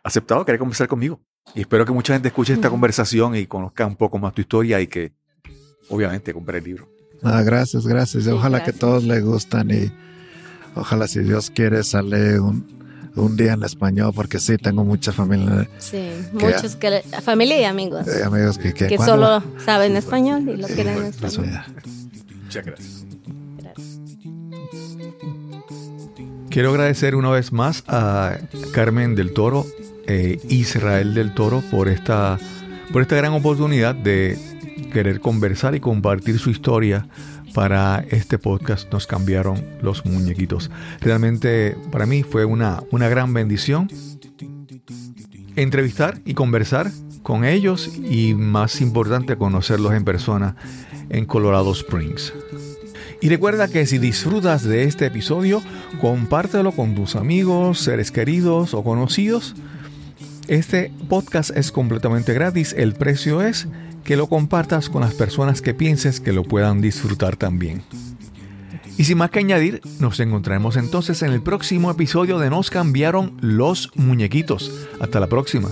[SPEAKER 1] aceptado querer conversar conmigo. Y espero que mucha gente escuche esta conversación y conozca un poco más tu historia y que, obviamente, compre el libro.
[SPEAKER 2] Ah, gracias, gracias.
[SPEAKER 5] Sí,
[SPEAKER 2] ojalá que
[SPEAKER 5] gracias.
[SPEAKER 2] todos le gustan y ojalá si Dios quiere sale un, un día en español porque sí, tengo mucha familia,
[SPEAKER 5] Sí, muchos que, familia y amigos,
[SPEAKER 2] eh, amigos que, que,
[SPEAKER 5] que solo saben español y lo
[SPEAKER 2] Sí,
[SPEAKER 5] quieren en
[SPEAKER 2] pues,
[SPEAKER 5] español.
[SPEAKER 1] Muchas gracias.
[SPEAKER 5] Gracias.
[SPEAKER 1] Quiero agradecer una vez más a Carmen del Toro, e Israel del Toro, por esta, por esta gran oportunidad de querer conversar y compartir su historia para este podcast. Nos cambiaron los muñequitos. Realmente para mí fue una, una gran bendición entrevistar y conversar con ellos y más importante conocerlos en persona en Colorado Springs. Y recuerda que si disfrutas de este episodio, compártelo con tus amigos, seres queridos o conocidos. Este podcast es completamente gratis. El precio es que lo compartas con las personas que pienses que lo puedan disfrutar también. Y sin más que añadir, nos encontraremos entonces en el próximo episodio de Nos cambiaron los muñequitos. Hasta la próxima.